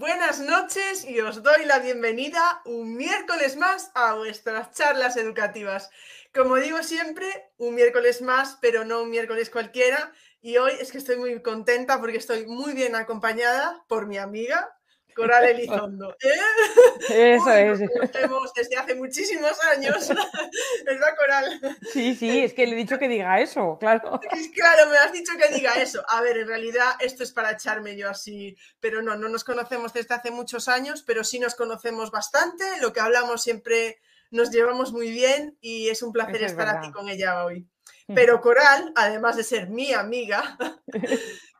Buenas noches y os doy la bienvenida un miércoles más a vuestras charlas educativas. Como digo siempre, un miércoles más, pero no un miércoles cualquiera. Y hoy es que estoy muy contenta porque estoy muy bien acompañada por mi amiga, Coral Elizondo. ¿eh? Eso es. Nos desde hace muchísimos años, ¿verdad, Coral? Sí, sí, es que le he dicho que diga eso, claro. Claro, me has dicho que diga eso. A ver, en realidad esto es para echarme yo así, pero no, no nos conocemos desde hace muchos años, pero sí nos conocemos bastante. Lo que hablamos siempre nos llevamos muy bien y es un placer estar aquí con ella hoy. Pero Coral, además de ser mi amiga,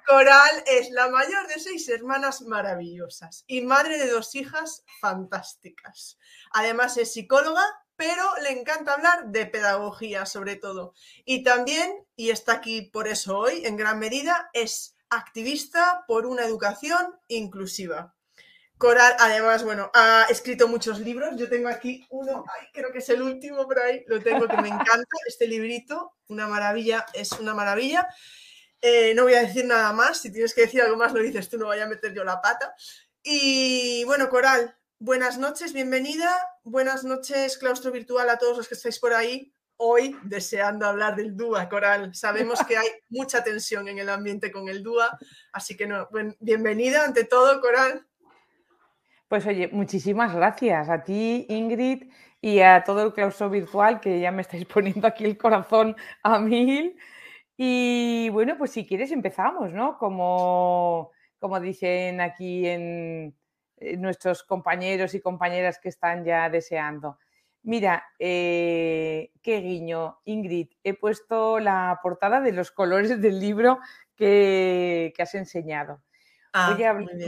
Coral es la mayor de seis hermanas maravillosas y madre de dos hijas fantásticas. Además es psicóloga, pero le encanta hablar de pedagogía sobre todo. Y también, y está aquí por eso hoy, en gran medida, es activista por una educación inclusiva. Coral, además, bueno, ha escrito muchos libros. Yo tengo aquí uno, creo que es el último por ahí, lo tengo que me encanta, este librito, una maravilla, es una maravilla. Eh, no voy a decir nada más, si tienes que decir algo más lo dices tú, no vaya a meter yo la pata. Y bueno, Coral, buenas noches, bienvenida. Buenas noches, claustro virtual, a todos los que estáis por ahí. Hoy deseando hablar del DUA, Coral. Sabemos que hay mucha tensión en el ambiente con el DUA, así que no, bienvenida ante todo, Coral. Pues oye, muchísimas gracias a ti, Ingrid, y a todo el claustro virtual, que ya me estáis poniendo aquí el corazón a mil. Y bueno, pues si quieres empezamos, ¿no? Como, como dicen aquí en, nuestros compañeros y compañeras que están ya deseando. Mira, eh, qué guiño, Ingrid. He puesto la portada de los colores del libro que, has enseñado. Ah,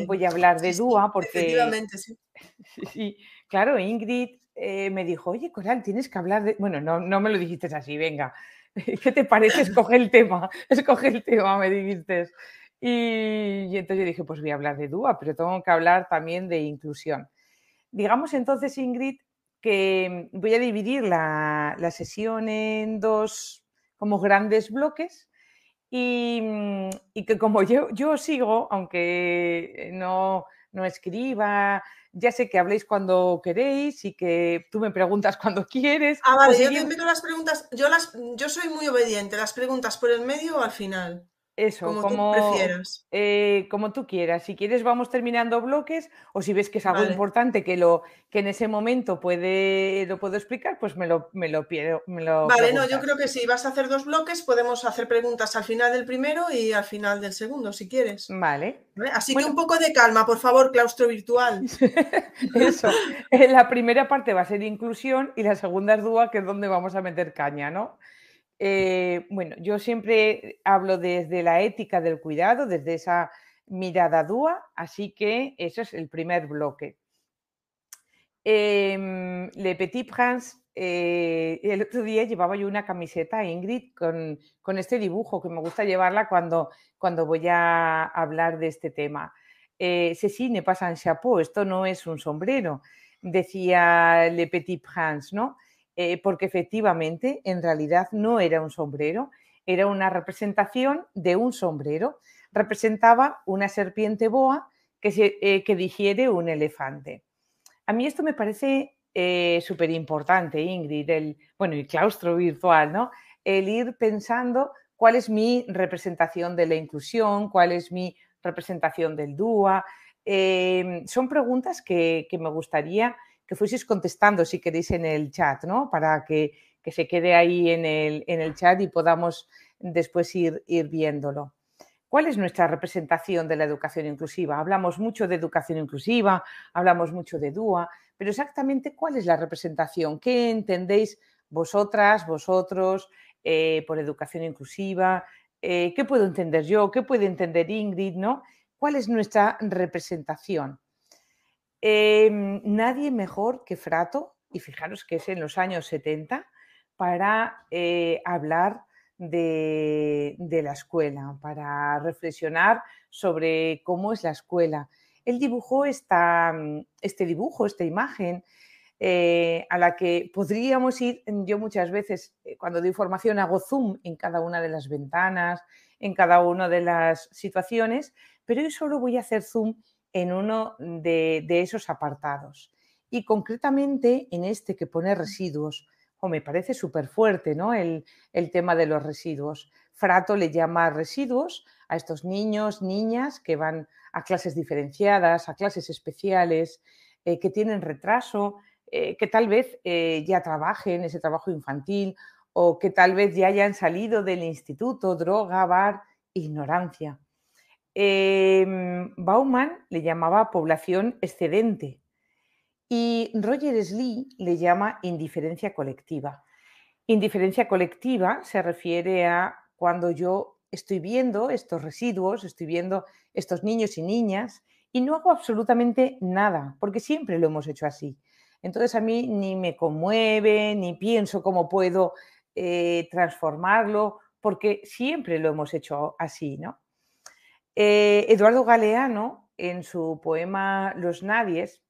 voy, a, hablar de Dúa porque... Efectivamente, sí. sí. Claro, Ingrid eh, me dijo, oye, Coral, tienes que hablar de... Bueno, no, no me lo dijiste así, venga, ¿qué te parece? Escoge el tema, escoge el tema, me dijiste. Y, entonces yo dije, pues voy a hablar de DUA, pero tengo que hablar también de inclusión. Digamos entonces, Ingrid, que voy a dividir la, sesión en dos como grandes bloques y, que como yo, yo sigo, aunque no, no escriba, ya sé que habléis cuando queréis y que tú me preguntas cuando quieres. Ah, vale, yo te meto las preguntas, yo, las, yo soy muy obediente, las preguntas por el medio o al final. Eso, como, tú prefieras. Eh, como tú quieras. Si quieres, vamos terminando bloques, o si ves que es algo importante que lo que en ese momento puede, lo puedo explicar, pues me lo, me lo pido. vale, no, yo creo que si vas a hacer dos bloques, podemos hacer preguntas al final del primero y al final del segundo, si quieres. Vale. Así que un poco de calma, por favor, claustro virtual. Eso. La primera parte va a ser inclusión y la segunda es dúa, que es donde vamos a meter caña, ¿no? Eh, bueno, yo siempre hablo desde la ética del cuidado, desde esa mirada dúa, así que eso es el primer bloque. Em, Le Petit Prince, eh, el otro día llevaba yo una camiseta, Ingrid, con, con, este dibujo, que me gusta llevarla cuando, cuando voy a hablar de este tema. Eh, Ceci ne pas un chapeau, esto no es un sombrero, decía Le Petit Prince, ¿no? Eh, porque efectivamente en realidad no era un sombrero, era una representación de un sombrero. Representaba una serpiente boa que, eh, que digiere un elefante. A mí esto me parece eh, súper importante, Ingrid, el, bueno, el claustro virtual, ¿no? El ir pensando cuál es mi representación de la inclusión, cuál es mi representación del DUA. son preguntas que me gustaría que fueseis contestando si queréis en el chat, ¿no? Para que, se quede ahí en el, en el, chat y podamos después ir, ir viéndolo. ¿Cuál es nuestra representación de la educación inclusiva? Hablamos mucho de educación inclusiva, hablamos mucho de DUA, pero exactamente cuál es la representación, qué entendéis vosotras, vosotros eh, por educación inclusiva, eh, qué puedo entender yo, qué puede entender Ingrid, ¿no? ¿Cuál es nuestra representación? Em, nadie mejor que Frato, y fijaros que es en los años 70, para eh, hablar de, la escuela, para reflexionar sobre cómo es la escuela. Él dibujó esta, este dibujo, esta imagen, eh, a la que podríamos ir, yo muchas veces eh, cuando doy formación hago zoom en cada una de las ventanas, en cada una de las situaciones, pero hoy solo voy a hacer zoom en uno de, esos apartados. Y concretamente en este que pone residuos, o me parece súper fuerte ¿no? El, tema de los residuos. Frato le llama residuos a estos niños, niñas que van a clases diferenciadas, a clases especiales, eh, que tienen retraso, eh, que tal vez eh, ya trabajen ese trabajo infantil o que tal vez ya hayan salido del instituto, droga, bar, ignorancia. Em, Bauman le llamaba población excedente y Roger Slee le llama indiferencia colectiva. Indiferencia colectiva se refiere a cuando yo estoy viendo estos residuos, estoy viendo estos niños y niñas y no hago absolutamente nada, porque siempre lo hemos hecho así. Entonces a mí ni me conmueve, ni pienso cómo puedo eh, transformarlo, porque siempre lo hemos hecho así, ¿no? Eh, Eduardo Galeano, en su poema Los Nadies,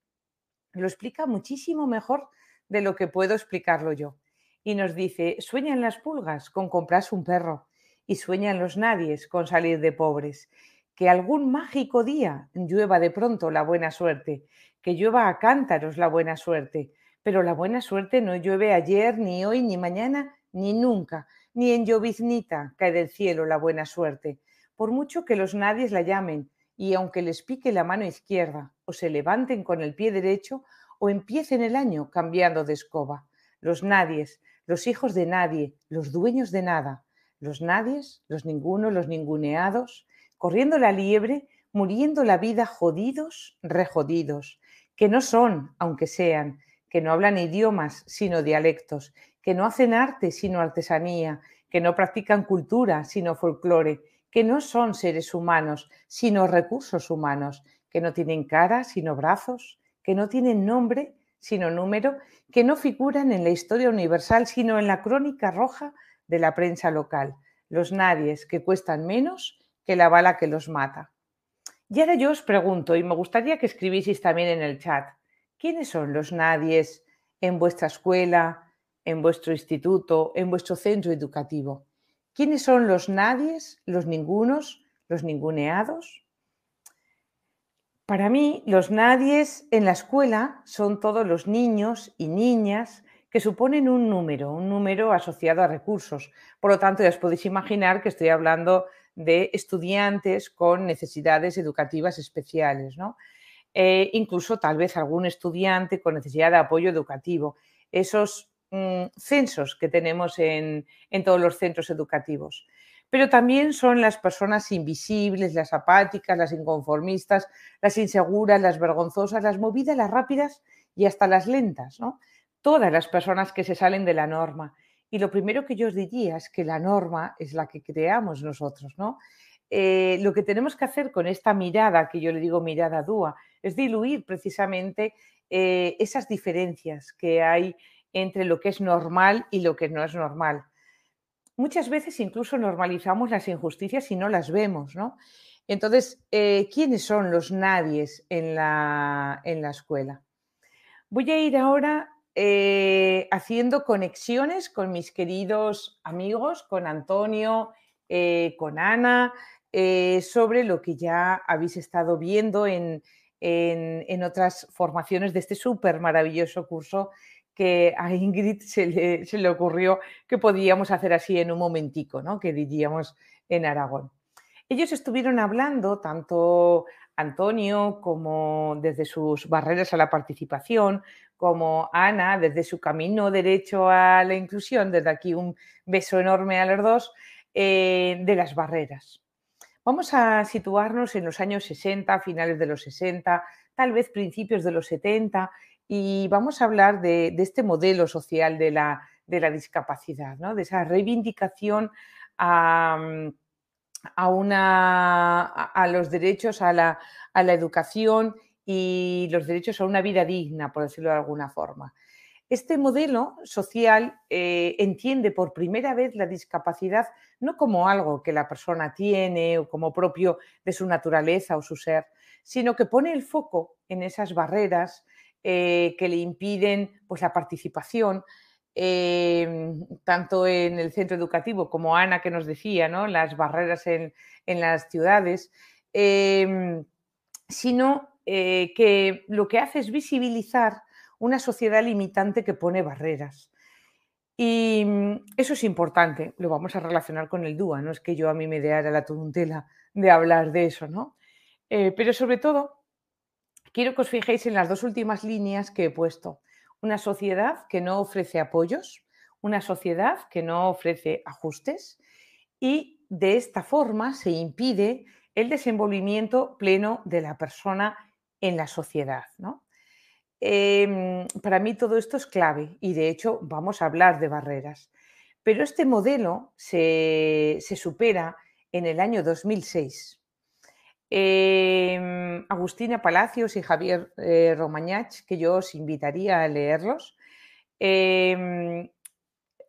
lo explica muchísimo mejor de lo que puedo explicarlo yo. Y nos dice, sueñan las pulgas con comprarse un perro y sueñan los nadies con salir de pobres. Que algún mágico día llueva de pronto la buena suerte que llueva a cántaros la buena suerte, pero la buena suerte no llueve ayer, ni hoy, ni mañana, ni nunca, ni en lloviznita cae del cielo la buena suerte, por mucho que los nadies la llamen, y aunque les pique la mano izquierda, o se levanten con el pie derecho, o empiecen el año cambiando de escoba. Los nadies, los hijos de nadie, los dueños de nada, los nadies, los ninguno, los ninguneados, corriendo la liebre, muriendo la vida jodidos, rejodidos, que no son, aunque sean, que no hablan idiomas, sino dialectos, que no hacen arte, sino artesanía, que no practican cultura, sino folclore, que no son seres humanos, sino recursos humanos, que no tienen cara, sino brazos, que no tienen nombre, sino número, que no figuran en la historia universal, sino en la crónica roja de la prensa local, los nadies que cuestan menos que la bala que los mata. Y ahora yo os pregunto, y me gustaría que escribieseis también en el chat, ¿quiénes son los nadies en vuestra escuela, en vuestro instituto, en vuestro centro educativo? ¿Quiénes son los nadies, los ningunos, los ninguneados? Para mí, los nadies en la escuela son todos los niños y niñas que suponen un número, un número asociado a recursos. Por lo tanto, ya os podéis imaginar que estoy hablando de estudiantes con necesidades educativas especiales, ¿no? Eh, incluso tal vez algún estudiante con necesidad de apoyo educativo. Esos mm, censos que tenemos en, todos los centros educativos. Pero también son las personas invisibles, las apáticas, las inconformistas, las inseguras, las vergonzosas, las movidas, las rápidas y hasta las lentas, ¿no? Todas las personas que se salen de la norma. Y lo primero que yo os diría es que la norma es la que creamos nosotros, ¿no? Eh, lo que tenemos que hacer con esta mirada, que yo le digo mirada dúa, es diluir precisamente eh, esas diferencias que hay entre lo que es normal y lo que no es normal. Muchas veces incluso normalizamos las injusticias y no las vemos, ¿no? Entonces, eh, ¿quiénes son los nadies en la, en la escuela? Voy a ir ahora eh, haciendo conexiones con mis queridos amigos, con Antonio, eh, con Ana, sobre lo que ya habéis estado viendo en, otras formaciones de este súper maravilloso curso que a Ingrid se le, ocurrió que podíamos hacer así en un momentico, ¿no? que diríamos en Aragón. Ellos estuvieron hablando, tanto Antonio como desde sus barreras a la participación, como Ana desde su camino derecho a la inclusión, desde aquí un beso enorme a los dos, eh, de las barreras. Vamos a situarnos en los años 60, finales de los 60, tal vez principios de los 70, y vamos a hablar de, este modelo social de la, discapacidad, de esa reivindicación a a, una, a los derechos a la, educación y los derechos a una vida digna, por decirlo de alguna forma. Este modelo social eh, entiende por primera vez la discapacidad no como algo que la persona tiene o como propio de su naturaleza o su ser, sino que pone el foco en esas barreras eh, que le impiden pues, la participación, em, tanto en el centro educativo como Ana que nos decía, ¿no? las barreras en, las ciudades, em, sino eh, que lo que hace es visibilizar una sociedad limitante que pone barreras. Y mm, eso es importante, lo vamos a relacionar con el DUA, no es que yo a mí me dé la turuntela de hablar de eso, ¿no? Eh, pero sobre todo, quiero que os fijéis en las dos últimas líneas que he puesto. Una sociedad que no ofrece apoyos, una sociedad que no ofrece ajustes y de esta forma se impide el desenvolvimiento pleno de la persona en la sociedad. ¿no? Em, para mí todo esto es clave y de hecho vamos a hablar de barreras. Pero este modelo se, supera en el año 2006. Em, Agustina Palacios y Javier eh, Romañach, que yo os invitaría a leerlos, em,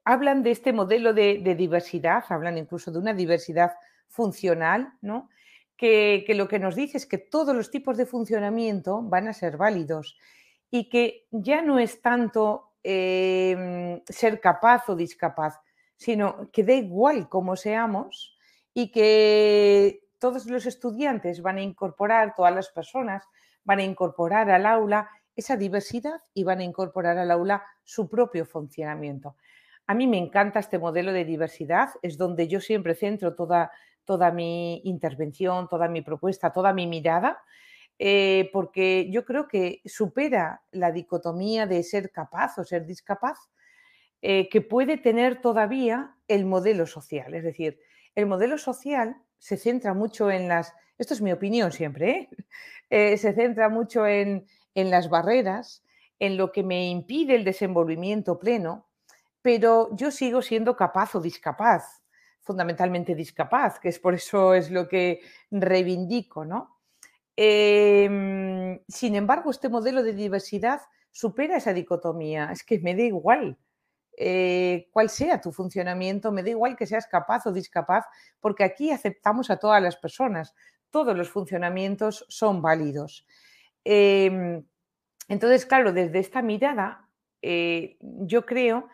hablan de este modelo de, diversidad, hablan incluso de una diversidad funcional, ¿no? que, que lo que nos dice es que todos los tipos de funcionamiento van a ser válidos y que ya no es tanto em, ser capaz o discapaz, sino que da igual cómo seamos y que todos los estudiantes van a incorporar, todas las personas van a incorporar al aula esa diversidad y van a incorporar al aula su propio funcionamiento. A mí me encanta este modelo de diversidad, es donde yo siempre centro toda, toda mi intervención, toda mi propuesta, toda mi mirada, eh, porque yo creo que supera la dicotomía de ser capaz o ser discapaz, eh, que puede tener todavía el modelo social. Es decir, el modelo social se centra mucho en las, esto es mi opinión siempre, ¿eh? se centra mucho en, en las barreras, en lo que me impide el desenvolvimiento pleno, pero yo sigo siendo capaz o discapaz, fundamentalmente discapaz, que es por eso es lo que reivindico, ¿no? Em, sin embargo, este modelo de diversidad supera esa dicotomía. Es que me da igual eh, cuál sea tu funcionamiento, me da igual que seas capaz o discapaz, porque aquí aceptamos a todas las personas. Todos los funcionamientos son válidos. Em, entonces, claro, desde esta mirada, eh, yo creo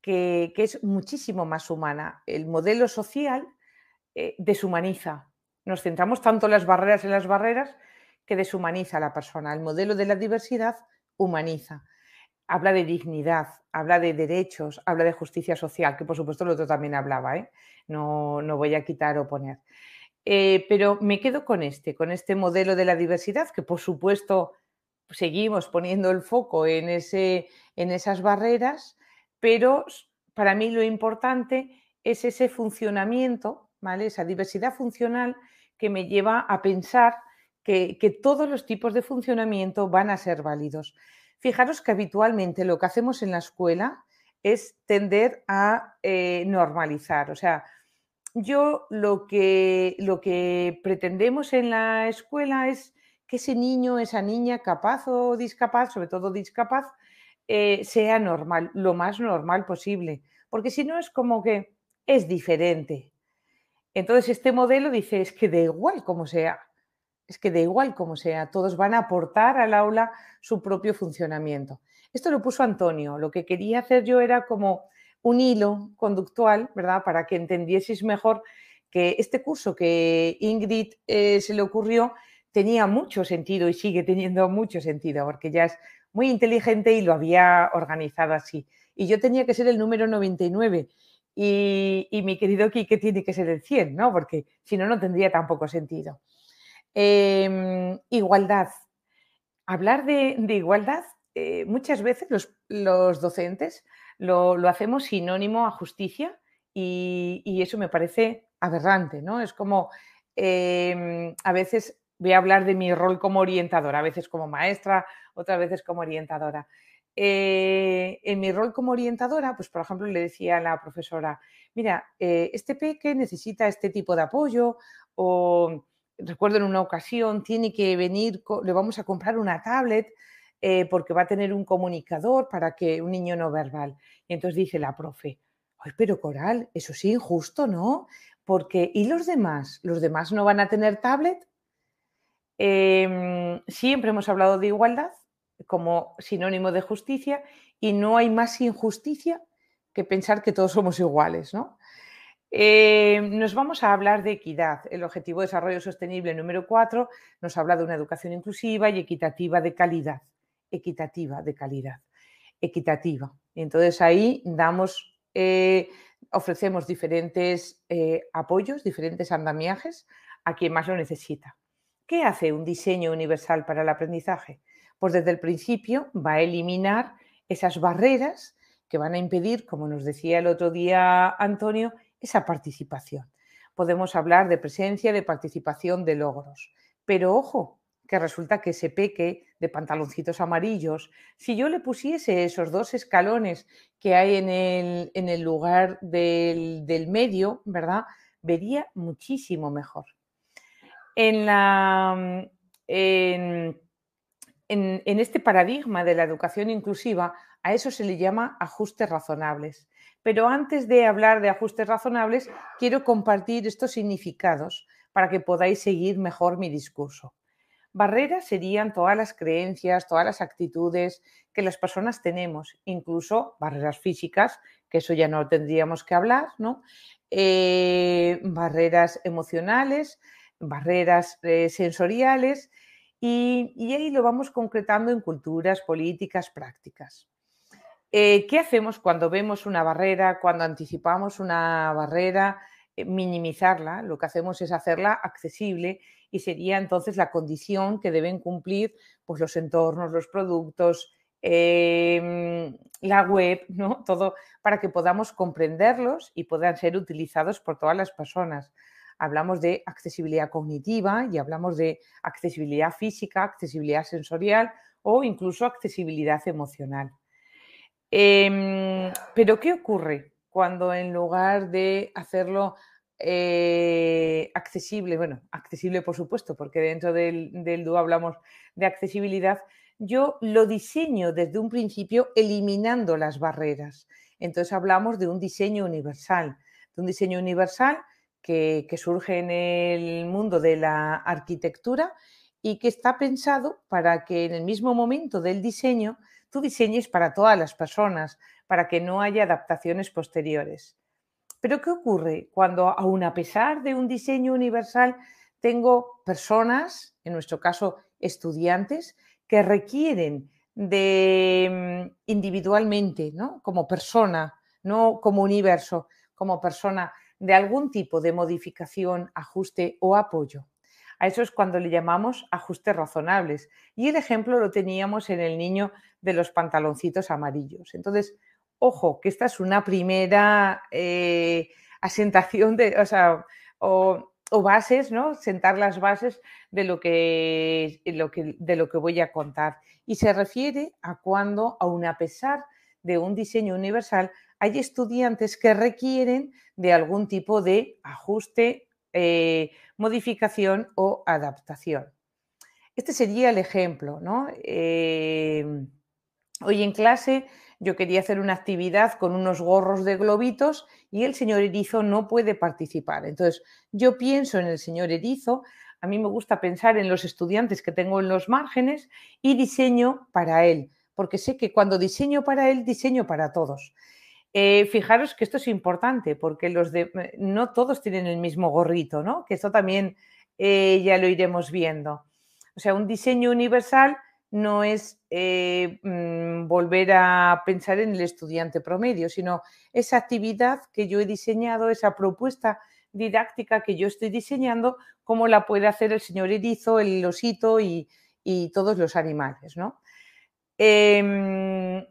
que, es muchísimo más humana. El modelo social eh, deshumaniza, nos centramos tanto en las barreras en las barreras que deshumaniza a la persona. El modelo de la diversidad humaniza. Habla de dignidad, habla de derechos, habla de justicia social, que por supuesto el otro también hablaba, ¿eh? no, no, voy a quitar o poner. Eh, pero me quedo con este, con este modelo de la diversidad, que por supuesto seguimos poniendo el foco en, ese, en esas barreras, pero para mí lo importante es ese funcionamiento, ¿vale? esa diversidad funcional que me lleva a pensar que, todos los tipos de funcionamiento van a ser válidos. Fijaros que habitualmente lo que hacemos en la escuela es tender a eh, normalizar. O sea, yo lo que, lo que pretendemos en la escuela es que ese niño, esa niña capaz o discapaz, sobre todo discapaz, eh, sea normal, lo más normal posible. Porque si no es como que es diferente. Entonces, este modelo dice, es que da igual como sea, es que da igual como sea, todos van a aportar al aula su propio funcionamiento. Esto lo puso Antonio, lo que quería hacer yo era como un hilo conductual, ¿verdad? Para que entendieseis mejor que este curso que Ingrid eh, se le ocurrió tenía mucho sentido y sigue teniendo mucho sentido, porque ya es muy inteligente y lo había organizado así. Y yo tenía que ser el número 99 y, mi querido Quique tiene que ser el 100, ¿no? Porque si no, no tendría tampoco sentido. Em, igualdad. Hablar de, igualdad, eh, muchas veces los, docentes lo, hacemos sinónimo a justicia y, eso me parece aberrante, ¿no? Es como, em, a veces voy a hablar de mi rol como orientadora, a veces como maestra, otras veces como orientadora. Eh, en mi rol como orientadora, pues por ejemplo le decía a la profesora, mira, eh, este peque necesita este tipo de apoyo o recuerdo en una ocasión, tiene que venir, le vamos a comprar una tablet eh, porque va a tener un comunicador para que un niño no verbal. Y entonces dice la profe, Ay, pero Coral, eso sí injusto, ¿no? Porque, ¿y los demás? ¿Los demás no van a tener tablet? Em, siempre hemos hablado de igualdad como sinónimo de justicia y no hay más injusticia que pensar que todos somos iguales, ¿no? Em, nos vamos a hablar de equidad. El Objetivo de Desarrollo Sostenible número 4 nos habla de una educación inclusiva y equitativa de calidad. Equitativa de calidad. Equitativa. Entonces ahí damos, eh, ofrecemos diferentes eh, apoyos, diferentes andamiajes a quien más lo necesita. ¿Qué hace un diseño universal para el aprendizaje? Pues desde el principio va a eliminar esas barreras que van a impedir, como nos decía el otro día Antonio, esa participación. Podemos hablar de presencia, de participación, de logros. Pero ojo, que resulta que ese peque de pantaloncitos amarillos, si yo le pusiese esos dos escalones que hay en el, lugar del, del medio, ¿verdad? Vería muchísimo mejor. En, la, en, en, este paradigma de la educación inclusiva, a eso se le llama ajustes razonables. Pero antes de hablar de ajustes razonables, quiero compartir estos significados para que podáis seguir mejor mi discurso. Barreras serían todas las creencias, todas las actitudes que las personas tenemos, incluso barreras físicas, que eso ya no tendríamos que hablar, ¿no? Eh, barreras emocionales, barreras eh, sensoriales y, ahí lo vamos concretando en culturas, políticas, prácticas. Eh, ¿Qué hacemos cuando vemos una barrera, cuando anticipamos una barrera? Eh, minimizarla, lo que hacemos es hacerla accesible y sería entonces la condición que deben cumplir pues, los entornos, los productos, em, la web, ¿no? Todo para que podamos comprenderlos y puedan ser utilizados por todas las personas hablamos de accesibilidad cognitiva y hablamos de accesibilidad física, accesibilidad sensorial o incluso accesibilidad emocional. Em, pero ¿qué ocurre cuando en lugar de hacerlo eh, accesible, bueno, accesible por supuesto, porque dentro del, del DUO hablamos de accesibilidad, yo lo diseño desde un principio eliminando las barreras. Entonces hablamos de un diseño universal, de un diseño universal que, surge en el mundo de la arquitectura y que está pensado para que en el mismo momento del diseño tú diseñes para todas las personas, para que no haya adaptaciones posteriores. Pero ¿qué ocurre cuando, aun a pesar de un diseño universal, tengo personas, en nuestro caso estudiantes, que requieren de mm, individualmente, ¿no? como persona, no como universo, como persona, de algún tipo de modificación, ajuste o apoyo. A eso es cuando le llamamos ajustes razonables. Y el ejemplo lo teníamos en el niño de los pantaloncitos amarillos. Entonces, ojo, que esta es una primera eh, asentación de, o, o, bases, ¿no? Sentar las bases de lo, que, lo que, de lo que voy a contar. Y se refiere a cuando, aun a pesar de un diseño universal, hay estudiantes que requieren de algún tipo de ajuste, eh, modificación o adaptación. Este sería el ejemplo. ¿no? Em, hoy en clase yo quería hacer una actividad con unos gorros de globitos y el señor Erizo no puede participar. Entonces, yo pienso en el señor Erizo, a mí me gusta pensar en los estudiantes que tengo en los márgenes y diseño para él, porque sé que cuando diseño para él, diseño para todos. Eh, fijaros que esto es importante porque los eh, no todos tienen el mismo gorrito, ¿no? Que esto también eh, ya lo iremos viendo. O sea, un diseño universal no es mm, volver a pensar en el estudiante promedio, sino esa actividad que yo he diseñado, esa propuesta didáctica que yo estoy diseñando, cómo la puede hacer el señor erizo, el osito y, y todos los animales, ¿no? Em,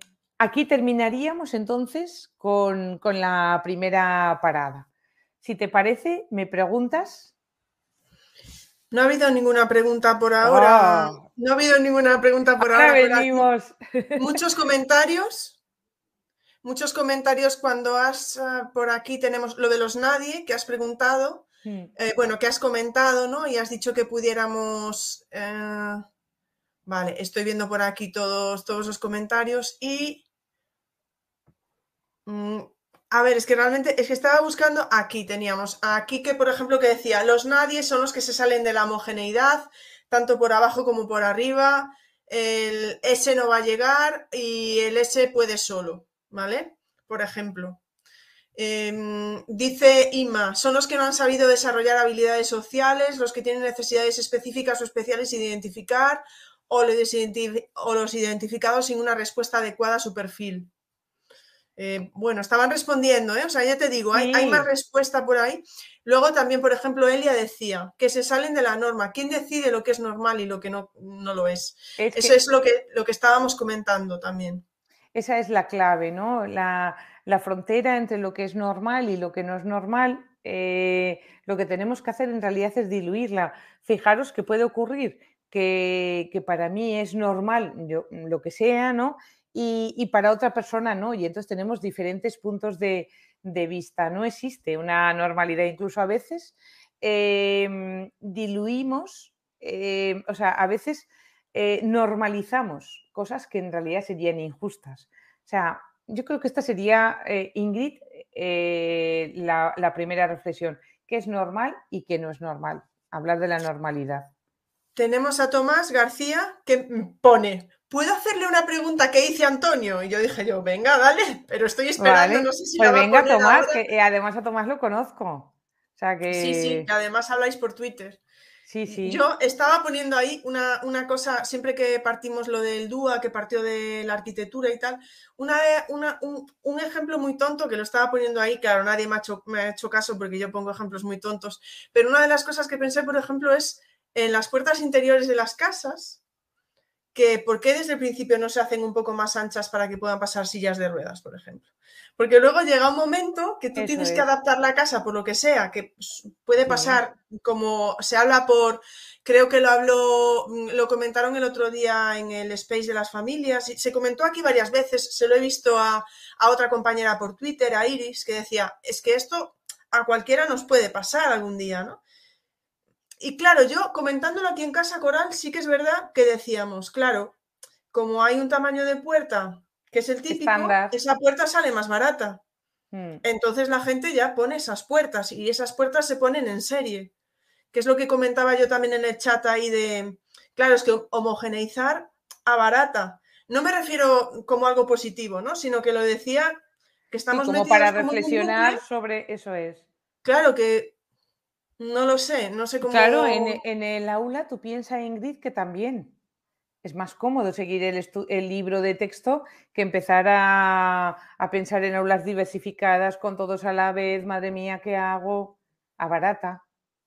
Aquí terminaríamos entonces con, la primera parada. Si te parece, me preguntas. No ha habido ninguna pregunta por ahora. Ah. No ha habido ninguna pregunta por ahora. Venimos. Muchos comentarios. Muchos comentarios cuando has ah, por aquí tenemos lo de los nadie que has preguntado. mm. eh, bueno, que has comentado, ¿no? Y has dicho que pudiéramos... Eh, vale, estoy viendo por aquí todos, todos los comentarios y... Mm, a ver, es que realmente, es que estaba buscando, aquí teníamos, aquí que por ejemplo que decía, los nadie son los que se salen de la homogeneidad, tanto por abajo como por arriba, el S no va a llegar y el S puede solo, ¿vale? Por ejemplo. Em, dice Ima, son los que no han sabido desarrollar habilidades sociales, los que tienen necesidades específicas o especiales identificar o los identificados sin una respuesta adecuada a su perfil. Eh, bueno, estaban respondiendo, ¿eh? o sea, ya te digo, hay, más respuesta por ahí. Luego también, por ejemplo, Elia decía que se salen de la norma. ¿Quién decide lo que es normal y lo que no, no lo es? Eso es lo que, lo que estábamos comentando también. Esa es la clave, ¿no? La, frontera entre lo que es normal y lo que no es normal, eh, lo que tenemos que hacer en realidad es diluirla. Fijaros que puede ocurrir que, que para mí es normal yo, lo que sea, ¿no? Y, para otra persona no. Y entonces tenemos diferentes puntos de, vista. No existe una normalidad. Incluso a veces em, diluimos, em, o sea, a veces eh, normalizamos cosas que en realidad serían injustas. O sea, yo creo que esta sería, eh, Ingrid, eh, la, la primera reflexión. ¿Qué es normal y qué no es normal? Hablar de la normalidad. Tenemos a Tomás García que pone, ¿puedo hacerle una pregunta que hice Antonio? Y yo dije yo, venga, dale, pero estoy esperando, no sé si pues venga, Tomás, que eh, además a Tomás lo conozco. O sea que... Sí, sí, que además habláis por Twitter. Sí, sí. Yo estaba poniendo ahí una, cosa, siempre que partimos lo del DUA, que partió de la arquitectura y tal, una, un, ejemplo muy tonto que lo estaba poniendo ahí, claro, nadie me ha, hecho, me ha hecho caso porque yo pongo ejemplos muy tontos, pero una de las cosas que pensé, por ejemplo, es en las puertas interiores de las casas, que por qué desde el principio no se hacen un poco más anchas para que puedan pasar sillas de ruedas, por ejemplo. Porque luego llega un momento que tú tienes que adaptar la casa por lo que sea, que puede pasar como se habla por, creo que lo habló, mm, lo comentaron el otro día en el space de las familias, y se comentó aquí varias veces, se lo he visto a, a otra compañera por Twitter, a Iris, que decía, es que esto a cualquiera nos puede pasar algún día, ¿no? Y claro, yo comentándolo aquí en Casa Coral, sí que es verdad que decíamos, claro, como hay un tamaño de puerta que es el típico, esa puerta sale más barata. Hmm. Entonces la gente ya pone esas puertas y esas puertas se ponen en serie, que es lo que comentaba yo también en el chat ahí de, claro, es que homogeneizar a barata. No me refiero como algo positivo, ¿no? Sino que lo decía que estamos como para reflexionar sobre eso es. Claro que no lo sé, no sé cómo. Claro, en, el aula tú piensas, Ingrid, que también es más cómodo seguir el, libro de texto que empezar a, pensar en aulas diversificadas con todos a la vez. Madre mía, ¿qué hago? A barata.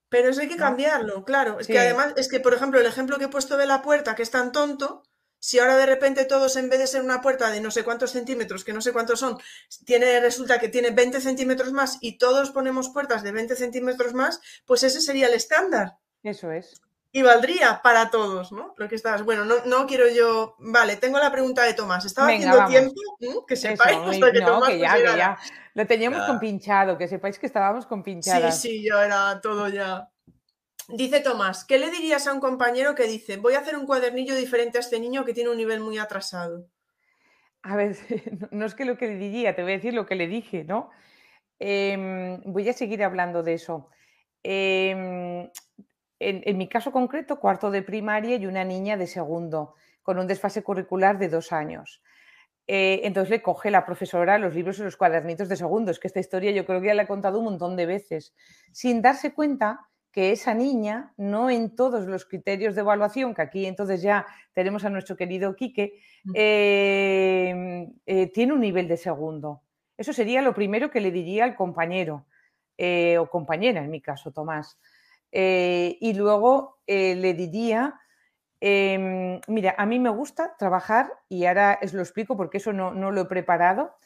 Pero eso hay que cambiarlo, claro. Es que además, es que, por ejemplo, el ejemplo que he puesto de la puerta, que es tan tonto, si ahora de repente todos, en vez de ser una puerta de no sé cuántos centímetros, que no sé cuántos son, tiene, resulta que tiene 20 centímetros más y todos ponemos puertas de 20 centímetros más, pues ese sería el estándar. Eso es. Y valdría para todos, ¿no? Lo que estás. Bueno, no, no quiero yo. Vale, tengo la pregunta de Tomás. Estaba haciendo tiempo, que sepáis que Tomás. Que ya, que ya. Lo teníamos compinchado, que sepáis que estábamos compinchados. Sí, sí, yo era todo ya. Dice Tomás, ¿qué le dirías a un compañero que dice, voy a hacer un cuadernillo diferente a este niño que tiene un nivel muy atrasado? A ver, no es que lo que le diría, te voy a decir lo que le dije, ¿no? Em, voy a seguir hablando de eso. Em, en, mi caso concreto, cuarto de primaria y una niña de segundo, con un desfase curricular de dos años. Eh, entonces le coge la profesora los libros y los cuadernitos de segundo. Es que esta historia yo creo que ya la he contado un montón de veces, sin darse cuenta que esa niña, no en todos los criterios de evaluación, que aquí entonces ya tenemos a nuestro querido Quique, em, eh, tiene un nivel de segundo. Eso sería lo primero que le diría al compañero eh, o compañera, en mi caso, Tomás. Eh, y luego le diría, em, mira, a mí me gusta trabajar, y ahora os lo explico porque eso no, no lo he preparado,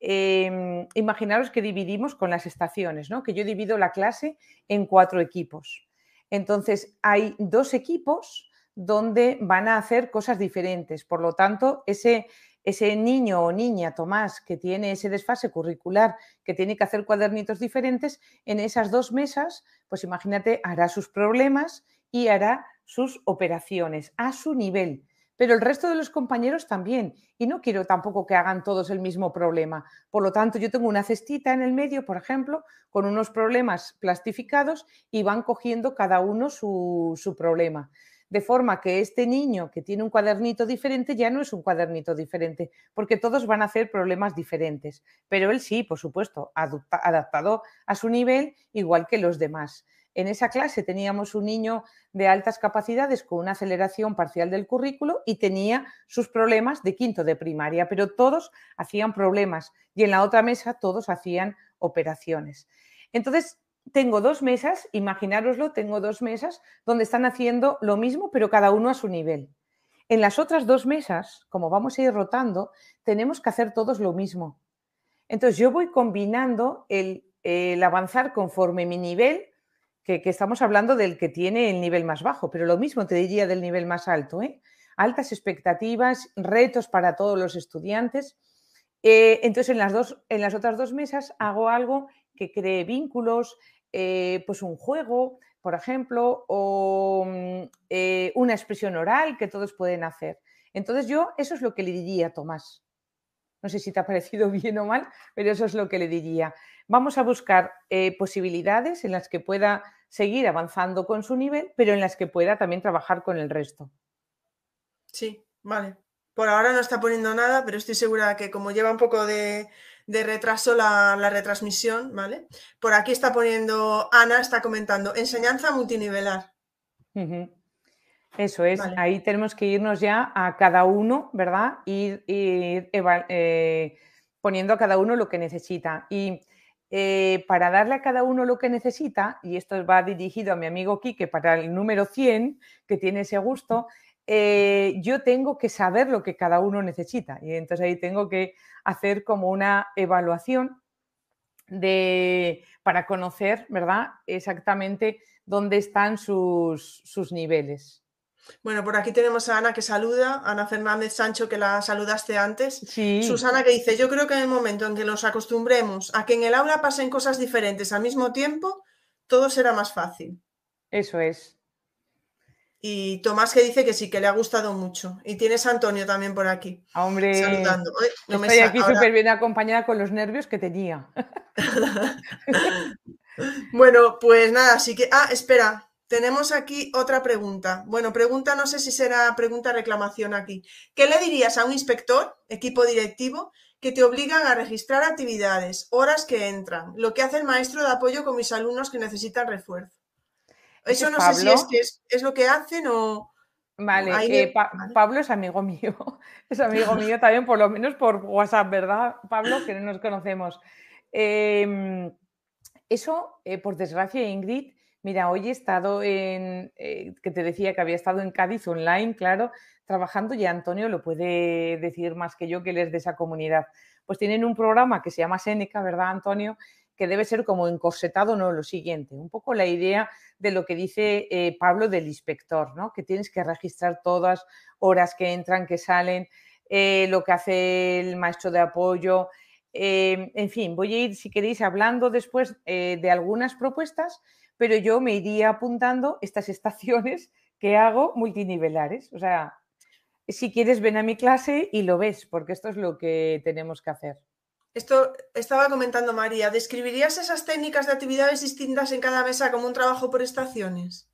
Em, imaginaros que dividimos con las estaciones, ¿no? que yo divido la clase en cuatro equipos. Entonces, hay dos equipos donde van a hacer cosas diferentes. Por lo tanto, ese, ese niño o niña, Tomás, que tiene ese desfase curricular, que tiene que hacer cuadernitos diferentes, en esas dos mesas, pues imagínate, hará sus problemas y hará sus operaciones a su nivel. Pero el resto de los compañeros también. Y no quiero tampoco que hagan todos el mismo problema. Por lo tanto, yo tengo una cestita en el medio, por ejemplo, con unos problemas plastificados y van cogiendo cada uno su, problema de forma que este niño que tiene un cuadernito diferente ya no es un cuadernito diferente, porque todos van a hacer problemas diferentes, pero él sí, por supuesto, adaptado a su nivel igual que los demás. En esa clase teníamos un niño de altas capacidades con una aceleración parcial del currículo y tenía sus problemas de quinto de primaria, pero todos hacían problemas y en la otra mesa todos hacían operaciones. Entonces, tengo dos mesas, imaginároslo, tengo dos mesas donde están haciendo lo mismo, pero cada uno a su nivel. En las otras dos mesas, como vamos a ir rotando, tenemos que hacer todos lo mismo. Entonces yo voy combinando el, avanzar conforme mi nivel, que, estamos hablando del que tiene el nivel más bajo, pero lo mismo te diría del nivel más alto. ¿eh? Altas expectativas, retos para todos los estudiantes. Eh, entonces en las, dos, en las otras dos mesas hago algo que cree vínculos, eh, pues un juego, por ejemplo, o mm, una expresión oral que todos pueden hacer. Entonces yo eso es lo que le diría a Tomás. No sé si te ha parecido bien o mal, pero eso es lo que le diría. Vamos a buscar posibilidades en las que pueda seguir avanzando con su nivel, pero en las que pueda también trabajar con el resto. Sí, vale. Por ahora no está poniendo nada, pero estoy segura que como lleva un poco de, de retraso la, retransmisión, ¿vale? Por aquí está poniendo, Ana está comentando, enseñanza multinivelar. Eso es, ahí tenemos que irnos ya a cada uno, ¿verdad? Ir, eh, poniendo a cada uno lo que necesita. Y eh, para darle a cada uno lo que necesita, y esto va dirigido a mi amigo Quique para el número 100, que tiene ese gusto, eh, yo tengo que saber lo que cada uno necesita. Y entonces ahí tengo que hacer como una evaluación de, para conocer, ¿verdad? Exactamente dónde están sus, sus niveles. Bueno, por aquí tenemos a Ana que saluda, Ana Fernández Sancho que la saludaste antes. Susana que dice, yo creo que en el momento en que nos acostumbremos a que en el aula pasen cosas diferentes al mismo tiempo, todo será más fácil. Eso es. Y Tomás que dice que sí, que le ha gustado mucho. Y tienes a Antonio también por aquí. Ah, hombre, saludando. estoy aquí súper bien acompañada con los nervios que tenía. bueno, pues nada, así que... Ah, espera, tenemos aquí otra pregunta. Bueno, pregunta, no sé si será pregunta reclamación aquí. ¿Qué le dirías a un inspector, equipo directivo, que te obligan a registrar actividades, horas que entran, lo que hace el maestro de apoyo con mis alumnos que necesitan refuerzo? Eso no sé si es que es, lo que hacen o... Vale, eh, Pablo es amigo mío, es amigo mío también, por lo menos por WhatsApp, ¿verdad, Pablo? Que no nos conocemos. Em, eso, eh, por desgracia, Ingrid, mira, hoy he estado en, eh, que te decía que había estado en Cádiz online, claro, trabajando, y Antonio lo puede decir más que yo, que él es de esa comunidad. Pues tienen un programa que se llama Seneca, ¿verdad, Antonio? que debe ser como encorsetado, no, lo siguiente, un poco la idea de lo que dice eh, Pablo del inspector, ¿no? que tienes que registrar todas horas que entran, que salen, eh, lo que hace el maestro de apoyo. En fin, voy a ir, si queréis, hablando después de algunas propuestas, pero yo me iría apuntando estas estaciones que hago multinivelares. O sea, si quieres, ven a mi clase y lo ves, porque esto es lo que tenemos que hacer. Esto estaba comentando María. ¿Describirías esas técnicas de actividades distintas en cada mesa como un trabajo por estaciones?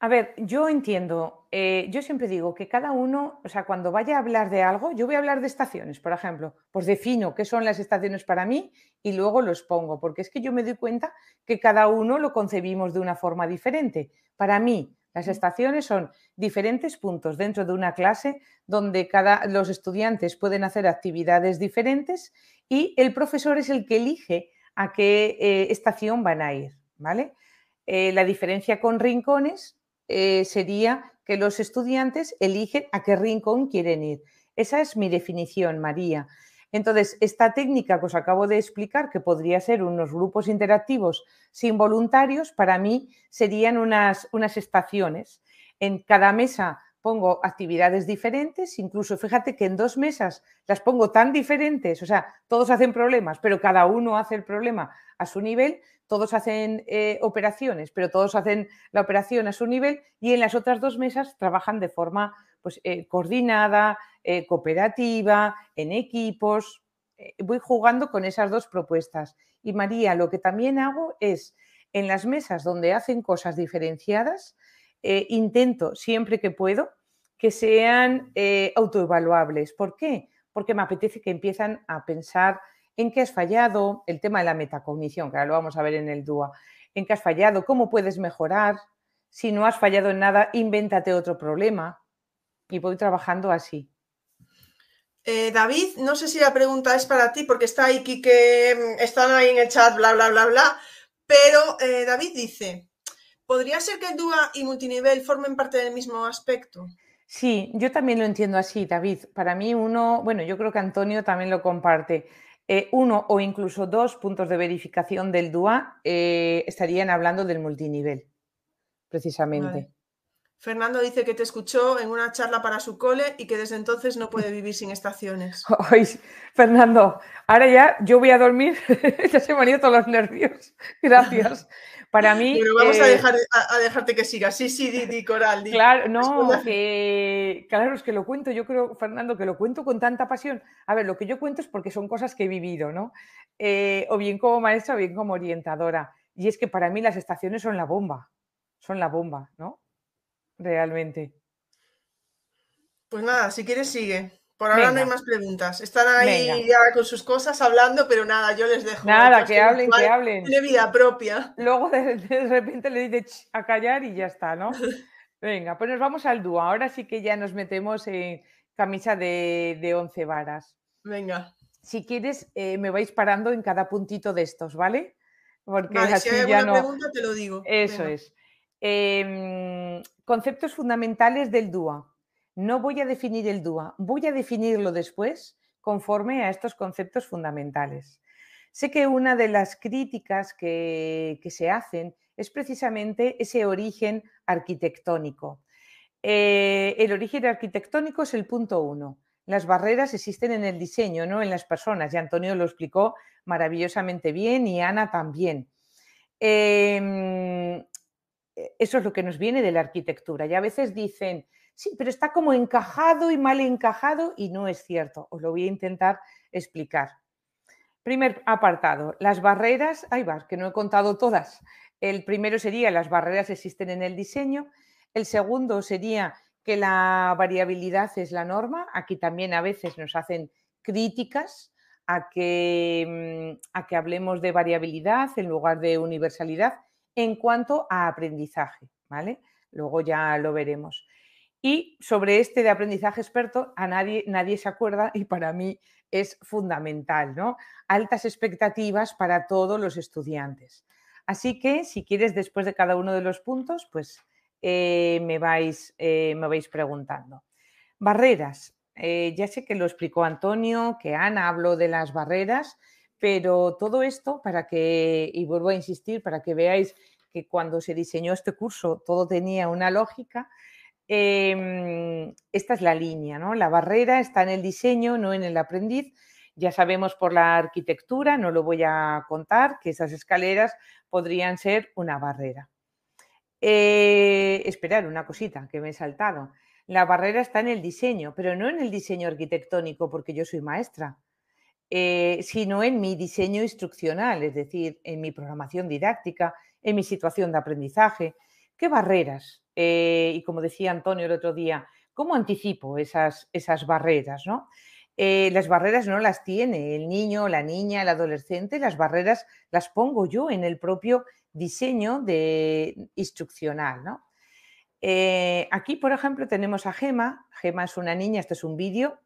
A ver, yo entiendo, eh, yo siempre digo que cada uno, o sea, cuando vaya a hablar de algo, yo voy a hablar de estaciones, por ejemplo, pues defino qué son las estaciones para mí y luego los pongo, porque es que yo me doy cuenta que cada uno lo concebimos de una forma diferente. Para mí, las estaciones son diferentes puntos dentro de una clase donde cada, los estudiantes pueden hacer actividades diferentes y el profesor es el que elige a qué eh, estación van a ir. ¿vale? Eh, la diferencia con rincones eh, sería que los estudiantes eligen a qué rincón quieren ir. Esa es mi definición, María. Entonces, esta técnica que os acabo de explicar, que podría ser unos grupos interactivos sin voluntarios, para mí serían unas, unas estaciones. En cada mesa pongo actividades diferentes, incluso fíjate que en dos mesas las pongo tan diferentes, o sea, todos hacen problemas, pero cada uno hace el problema a su nivel, todos hacen eh, operaciones, pero todos hacen la operación a su nivel y en las otras dos mesas trabajan de forma pues, eh, coordinada, eh, cooperativa, en equipos. voy jugando con esas dos propuestas. Y María, lo que también hago es en las mesas donde hacen cosas diferenciadas, intento siempre que puedo que sean autoevaluables. ¿Por qué? Porque me apetece que empiezan a pensar en qué has fallado, el tema de la metacognición, que ahora lo vamos a ver en el DUA, en qué has fallado, cómo puedes mejorar, si no has fallado en nada, invéntate otro problema y voy trabajando así. Eh, David, no sé si la pregunta es para ti, porque está ahí que mm, están ahí en el chat, bla, bla, bla, bla, pero eh, David dice, ¿podría ser que el DUA y multinivel formen parte del mismo aspecto? Sí, yo también lo entiendo así, David. Para mí uno, bueno, yo creo que Antonio también lo comparte. Eh, uno o incluso dos puntos de verificación del DUA eh, estarían hablando del multinivel, precisamente. Fernando dice que te escuchó en una charla para su cole y que desde entonces no puede vivir sin estaciones. Fernando, ahora ya yo voy a dormir, ya se me han ido todos los nervios. Gracias. Para mí. Pero vamos a, eh, dejar, a, dejarte que siga. Sí, sí, di, Coral. Claro, no, que, claro, es que lo cuento, yo creo, Fernando, que lo cuento con tanta pasión. A ver, lo que yo cuento es porque son cosas que he vivido, ¿no? Eh, o bien como maestra o bien como orientadora. Y es que para mí las estaciones son la bomba. Son la bomba, ¿no? Realmente. Pues nada, si quieres sigue. Por ahora no hay más preguntas. Están ahí ya con sus cosas hablando, pero nada, yo les dejo. Nada, que hablen, que hablen. Tiene vida propia. Luego de, repente le dice a callar y ya está, ¿no? Venga, pues nos vamos al dúo. Ahora sí que ya nos metemos en camisa de, de once varas. Venga. Si quieres, eh, me vais parando en cada puntito de estos, ¿vale? Porque si hay alguna pregunta, te lo digo. Eso es. Em, conceptos fundamentales del DUA. No voy a definir el DUA, voy a definirlo después conforme a estos conceptos fundamentales. Sé que una de las críticas que, se hacen es precisamente ese origen arquitectónico. Eh, el origen arquitectónico es el punto uno. Las barreras existen en el diseño, no en las personas. Y Antonio lo explicó maravillosamente bien y Ana también. Em, eso es lo que nos viene de la arquitectura. Y a veces dicen, sí, pero está como encajado y mal encajado y no es cierto. Os lo voy a intentar explicar. Primer apartado, las barreras, ahí va, que no he contado todas. El primero sería las barreras existen en el diseño. El segundo sería que la variabilidad es la norma. Aquí también a veces nos hacen críticas a que, mm, a que hablemos de variabilidad en lugar de universalidad en cuanto a aprendizaje, ¿vale? Luego ya lo veremos. Y sobre este de aprendizaje experto, a nadie, nadie se acuerda y para mí es fundamental, ¿no? Altas expectativas para todos los estudiantes. Así que si quieres, después de cada uno de los puntos, pues eh, me, vais, eh, me vais preguntando. Barreras. Eh, ya sé que lo explicó Antonio, que Ana habló de las barreras, pero todo esto para que, y vuelvo a insistir, para que veáis que cuando se diseñó este curso todo tenía una lógica, Em, esta es la línea, ¿no? La barrera está en el diseño, no en el aprendiz. Ya sabemos por la arquitectura, no lo voy a contar, que esas escaleras podrían ser una barrera. Eh, esperar, una cosita que me he saltado. La barrera está en el diseño, pero no en el diseño arquitectónico, porque yo soy maestra, eh, sino en mi diseño instruccional, es decir, en mi programación didáctica, en mi situación de aprendizaje. ¿Qué barreras eh, y como decía Antonio el otro día, ¿cómo anticipo esas, esas barreras? ¿no? Eh, las barreras no las tiene el niño, la niña, el adolescente, las barreras las pongo yo en el propio diseño de, instruccional. ¿no? Eh, aquí, por ejemplo, tenemos a Gema. Gema es una niña, esto es un vídeo.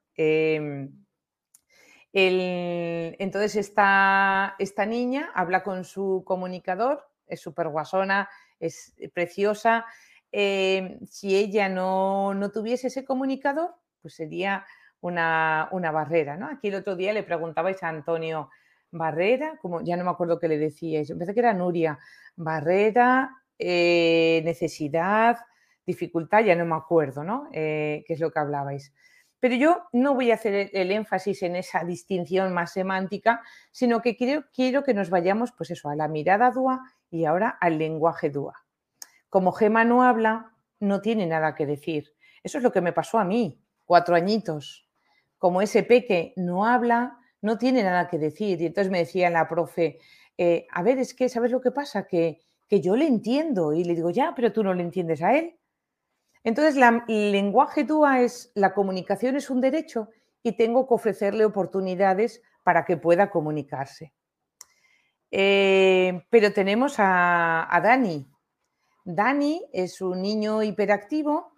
Entonces, esta, esta niña habla con su comunicador, es súper guasona, es preciosa, Em, si ella no, tuviese ese comunicador, pues sería una, barrera. ¿no? Aquí el otro día le preguntabais a Antonio, barrera, como ya no me acuerdo qué le decíais, pensé que era Nuria, barrera, eh, necesidad, dificultad, ya no me acuerdo, ¿no? Eh, ¿Qué es lo que hablabais? Pero yo no voy a hacer el énfasis en esa distinción más semántica, sino que quiero, quiero que nos vayamos, pues eso, a la mirada dúa y ahora al lenguaje dúa. Como Gema no habla, no tiene nada que decir. Eso es lo que me pasó a mí, cuatro añitos. Como ese peque no habla, no tiene nada que decir. Y entonces me decía la profe, eh, a ver, es que, ¿sabes lo que pasa? Que, que yo le entiendo. Y le digo, ya, pero tú no le entiendes a él. Entonces, el lenguaje DUA es, la comunicación es un derecho y tengo que ofrecerle oportunidades para que pueda comunicarse. Eh, pero tenemos a, Dani. Dani es un niño hiperactivo.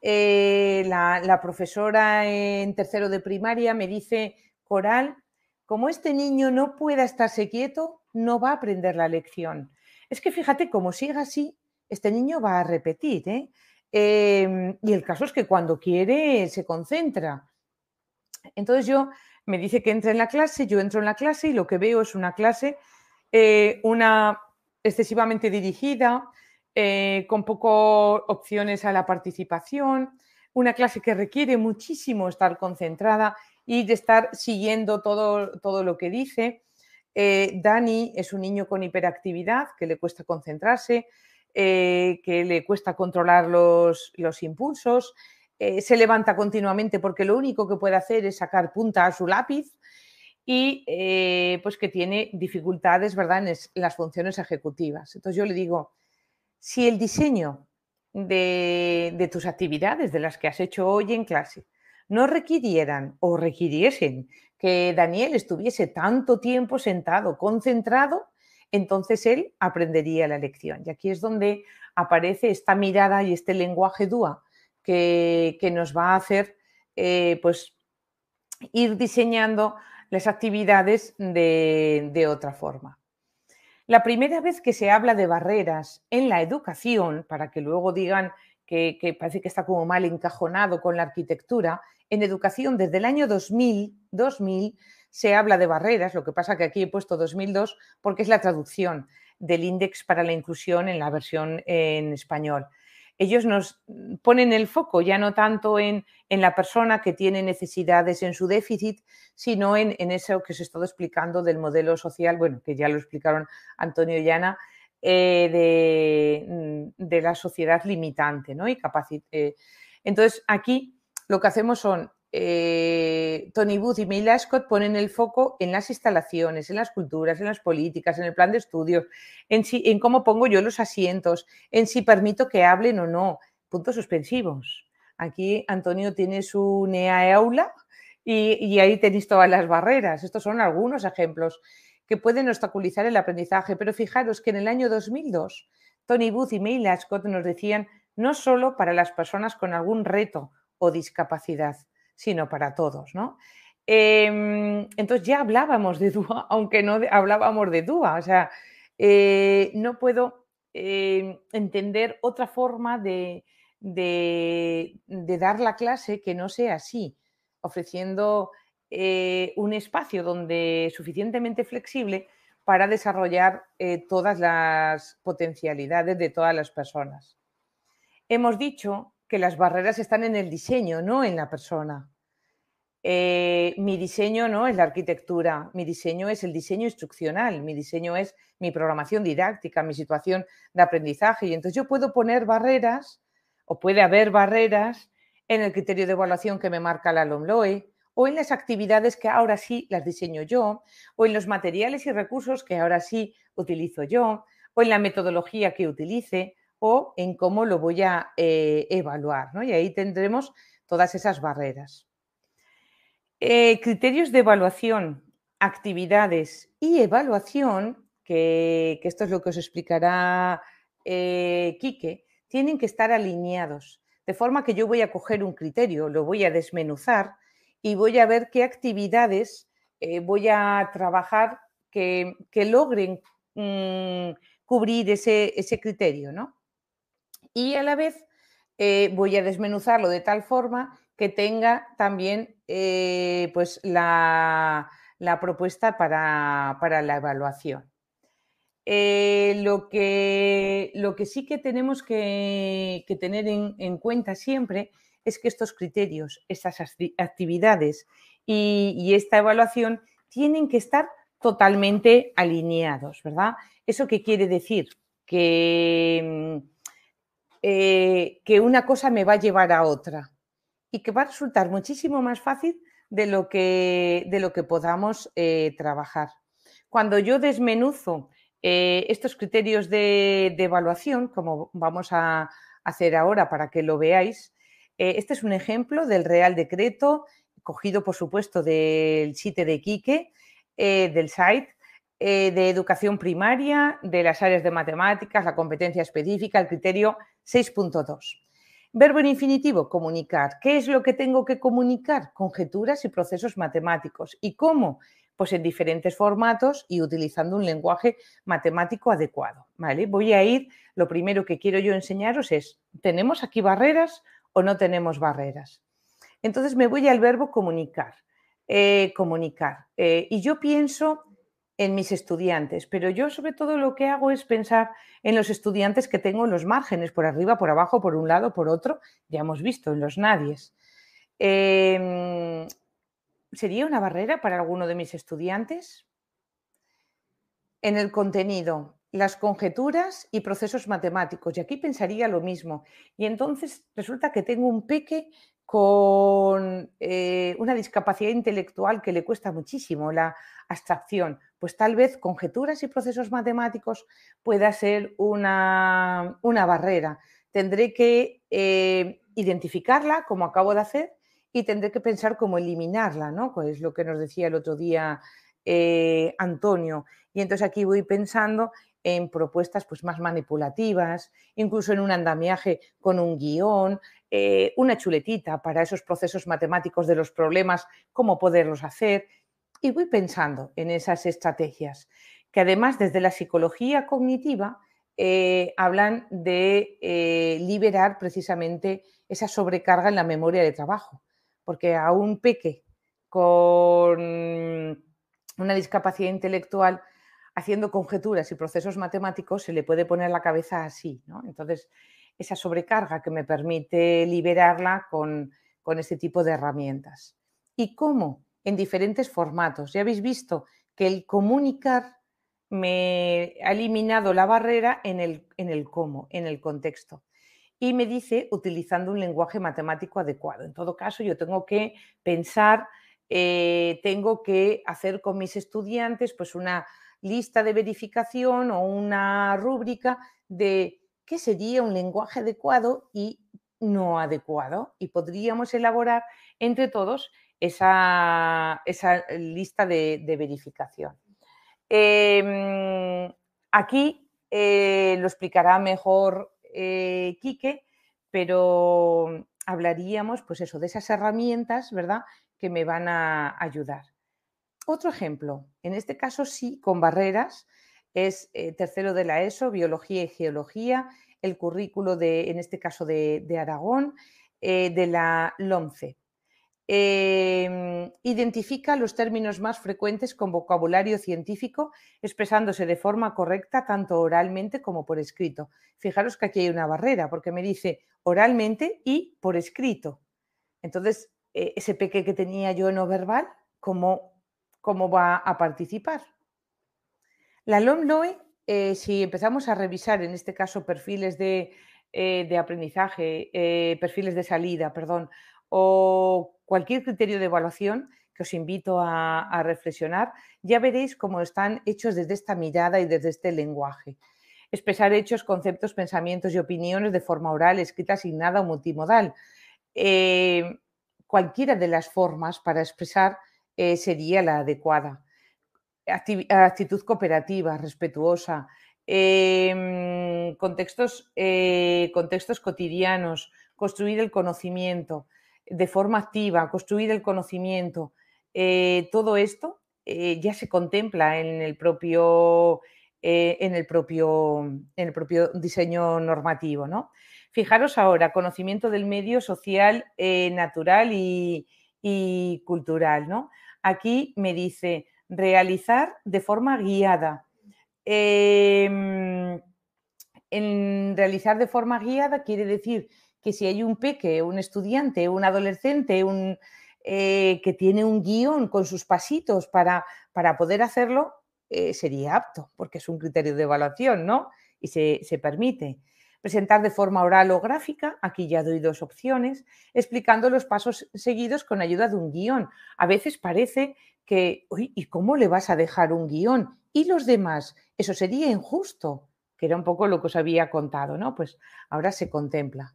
Eh, la, profesora en tercero de primaria me dice, Coral, como este niño no pueda estarse quieto, no va a aprender la lección. Es que fíjate, como siga así, este niño va a repetir. ¿eh? Em, y el caso es que cuando quiere se concentra. Entonces yo me dice que entre en la clase, yo entro en la clase y lo que veo es una clase, eh, una excesivamente dirigida, eh, con pocas opciones a la participación, una clase que requiere muchísimo estar concentrada y de estar siguiendo todo, todo lo que dice. Eh, Dani es un niño con hiperactividad que le cuesta concentrarse, que le cuesta controlar los, impulsos, eh, se levanta continuamente porque lo único que puede hacer es sacar punta a su lápiz y eh, pues que tiene dificultades ¿verdad? en, las funciones ejecutivas. Entonces yo le digo, si el diseño de, de tus actividades, de las que has hecho hoy en clase, no requirieran o requiriesen que Daniel estuviese tanto tiempo sentado, concentrado, entonces él aprendería la lección. Y aquí es donde aparece esta mirada y este lenguaje DUA que, nos va a hacer eh, pues, ir diseñando las actividades de, otra forma. La primera vez que se habla de barreras en la educación, para que luego digan que, que, parece que está como mal encajonado con la arquitectura, en educación desde el año 2000, 2000 se habla de barreras, lo que pasa que aquí he puesto 2002 porque es la traducción del índice para la inclusión en la versión en español. Ellos nos ponen el foco ya no tanto en, la persona que tiene necesidades en su déficit, sino en, eso que se estado explicando del modelo social, bueno, que ya lo explicaron Antonio y Ana, eh, de, la sociedad limitante ¿no? y eh, entonces, aquí lo que hacemos son eh, Tony Booth y May Scott ponen el foco en las instalaciones, en las culturas, en las políticas, en el plan de estudios, en, si, en cómo pongo yo los asientos, en si permito que hablen o no. Puntos suspensivos. Aquí Antonio tiene su NEA aula y, ahí tenéis todas las barreras. Estos son algunos ejemplos que pueden obstaculizar el aprendizaje, pero fijaros que en el año 2002 Tony Booth y May Scott nos decían no solo para las personas con algún reto o discapacidad, sino para todos, ¿no? Em, entonces ya hablábamos de DUA, aunque no hablábamos de DUA, o sea, eh, no puedo em, entender otra forma de, dar la clase que no sea así, ofreciendo eh, un espacio donde suficientemente flexible para desarrollar eh, todas las potencialidades de todas las personas. Hemos dicho que las barreras están en el diseño, no en la persona. Eh, mi diseño no es la arquitectura, mi diseño es el diseño instruccional, mi diseño es mi programación didáctica, mi situación de aprendizaje. Y entonces yo puedo poner barreras o puede haber barreras en el criterio de evaluación que me marca la LOMLOE o en las actividades que ahora sí las diseño yo, o en los materiales y recursos que ahora sí utilizo yo, o en la metodología que utilice, o en cómo lo voy a eh, evaluar. ¿no? Y ahí tendremos todas esas barreras. Eh, criterios de evaluación, actividades y evaluación, que, esto es lo que os explicará eh, Quique, tienen que estar alineados. De forma que yo voy a coger un criterio, lo voy a desmenuzar y voy a ver qué actividades voy a trabajar que, logren mm, cubrir ese, ese criterio, ¿no? Y a la vez eh, voy a desmenuzarlo de tal forma que tenga también eh, pues la, propuesta para, la evaluación. Eh, lo, que, lo, que, sí que tenemos que, tener en, cuenta siempre es que estos criterios, estas actividades y, esta evaluación tienen que estar totalmente alineados, ¿verdad? ¿Eso qué quiere decir? Que, eh, que una cosa me va a llevar a otra y que va a resultar muchísimo más fácil de lo que, de lo que podamos eh, trabajar. Cuando yo desmenuzo eh, estos criterios de, evaluación, como vamos a hacer ahora para que lo veáis, este es un ejemplo del Real Decreto, cogido por supuesto del sitio de Quique, del site, de educación primaria, de las áreas de matemáticas, la competencia específica, el criterio 6.2. Verbo en infinitivo, comunicar. ¿Qué es lo que tengo que comunicar? Conjeturas y procesos matemáticos. ¿Y cómo? Pues en diferentes formatos y utilizando un lenguaje matemático adecuado. ¿vale? Voy a ir, lo primero que quiero yo enseñaros es, ¿tenemos aquí barreras o no tenemos barreras? Entonces me voy al verbo comunicar. Eh, comunicar. Eh, y yo pienso en mis estudiantes, pero yo sobre todo lo que hago es pensar en los estudiantes que tengo en los márgenes, por arriba, por abajo, por un lado, por otro, ya hemos visto, en los nadies. Em, ¿Sería una barrera para alguno de mis estudiantes? En el contenido, las conjeturas y procesos matemáticos, y aquí pensaría lo mismo. Y entonces resulta que tengo un peque con eh, una discapacidad intelectual que le cuesta muchísimo la abstracción, pues tal vez conjeturas y procesos matemáticos pueda ser una, barrera. Tendré que eh, identificarla, como acabo de hacer, y tendré que pensar cómo eliminarla, ¿no? Es lo que nos decía el otro día eh, Antonio. Y entonces aquí voy pensando en propuestas pues, más manipulativas, incluso en un andamiaje con un guion, eh, una chuletita para esos procesos matemáticos de los problemas, cómo poderlos hacer. Y voy pensando en esas estrategias, que además desde la psicología cognitiva eh, hablan de eh, liberar precisamente esa sobrecarga en la memoria de trabajo, porque a un peque con una discapacidad intelectual haciendo conjeturas y procesos matemáticos se le puede poner la cabeza así. Entonces, esa sobrecarga que me permite liberarla con, este tipo de herramientas. ¿Y cómo? En diferentes formatos. Ya habéis visto que el comunicar me ha eliminado la barrera en el, en el cómo, en el contexto. Y me dice utilizando un lenguaje matemático adecuado. En todo caso, yo tengo que pensar, eh, tengo que hacer con mis estudiantes pues una lista de verificación o una rúbrica de qué sería un lenguaje adecuado y no adecuado. Y podríamos elaborar entre todos esa, lista de, verificación. Em, aquí eh, lo explicará mejor eh, Quique, pero hablaríamos, pues eso, de esas herramientas, ¿verdad?, que me van a ayudar. Otro ejemplo, en este caso sí, con barreras, es eh, tercero de la ESO, Biología y Geología, el currículo de, en este caso de, Aragón, eh, de la LOMCE. Em, identifica los términos más frecuentes con vocabulario científico, expresándose de forma correcta tanto oralmente como por escrito. Fijaros que aquí hay una barrera, porque me dice oralmente y por escrito. Entonces, eh, ese peque que tenía yo no verbal, como cómo va a participar. La LOMLOE, eh, si empezamos a revisar en este caso perfiles de, eh, aprendizaje, eh, perfiles de salida, perdón, o cualquier criterio de evaluación que os invito a, a reflexionar, ya veréis cómo están hechos desde esta mirada y desde este lenguaje expresar hechos, conceptos, pensamientos y opiniones de forma oral, escrita, asignada o multimodal. cualquiera de las formas para expresar eh, sería la adecuada. Actitud cooperativa, respetuosa, em, contextos, eh, contextos cotidianos, construir el conocimiento de forma activa, construir el conocimiento, eh, todo esto ya se contempla en el propio, en el propio, en el propio diseño normativo. ¿no? Fijaros ahora, conocimiento del medio social, natural y, y cultural. ¿no? Aquí me dice realizar de forma guiada. Em, en realizar de forma guiada quiere decir que si hay un peque, un estudiante, un adolescente, un, eh, que tiene un guion con sus pasitos para, para poder hacerlo, eh, sería apto, porque es un criterio de evaluación, ¿no? Y se, se permite. Presentar de forma oral o gráfica, aquí ya doy dos opciones, explicando los pasos seguidos con ayuda de un guion. A veces parece que, uy, ¿y cómo le vas a dejar un guion? ¿Y los demás? Eso sería injusto, que era un poco lo que os había contado, ¿no? Pues ahora se contempla.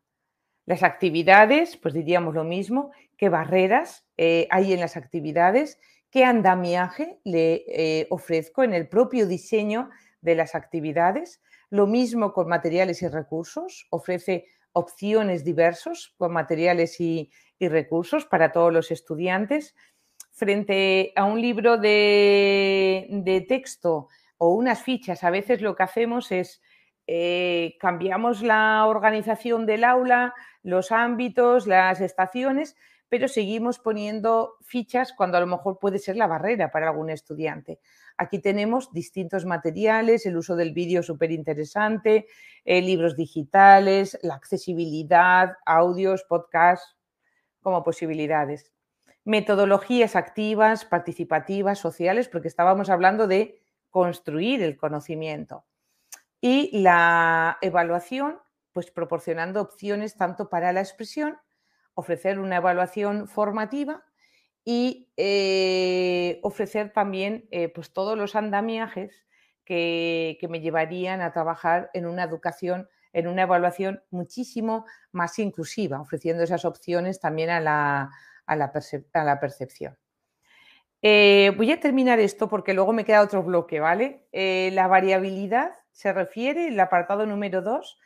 Las actividades, pues diríamos lo mismo, qué barreras eh, hay en las actividades, qué andamiaje le eh, ofrezco en el propio diseño de las actividades, lo mismo con materiales y recursos, ofrece opciones diversos con materiales y, recursos para todos los estudiantes. Frente a un libro de, texto o unas fichas, a veces lo que hacemos es eh, cambiamos la organización del aula, los ámbitos, las estaciones, pero seguimos poniendo fichas cuando a lo mejor puede ser la barrera para algún estudiante. Aquí tenemos distintos materiales, el uso del vídeo súper interesante, eh, libros digitales, la accesibilidad, audios, podcasts como posibilidades. Metodologías activas, participativas, sociales, porque estábamos hablando de construir el conocimiento. Y la evaluación, pues proporcionando opciones tanto para la expresión, ofrecer una evaluación formativa y eh, ofrecer también eh, pues todos los andamiajes que, me llevarían a trabajar en una educación, en una evaluación muchísimo más inclusiva, ofreciendo esas opciones también a la, a la, percepción. Eh, voy a terminar esto porque luego me queda otro bloque, ¿vale? la variabilidad se refiere, el apartado número 2,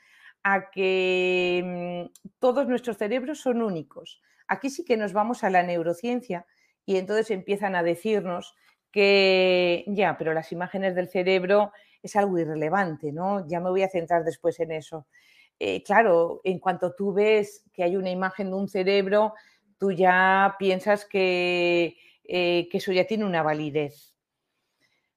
a que mm, todos nuestros cerebros son únicos. Aquí sí que nos vamos a la neurociencia y entonces empiezan a decirnos que ya, pero las imágenes del cerebro es algo irrelevante, ¿no? Ya me voy a centrar después en eso. Eh, claro, en cuanto tú ves que hay una imagen de un cerebro, tú ya piensas que, eh, que eso ya tiene una validez.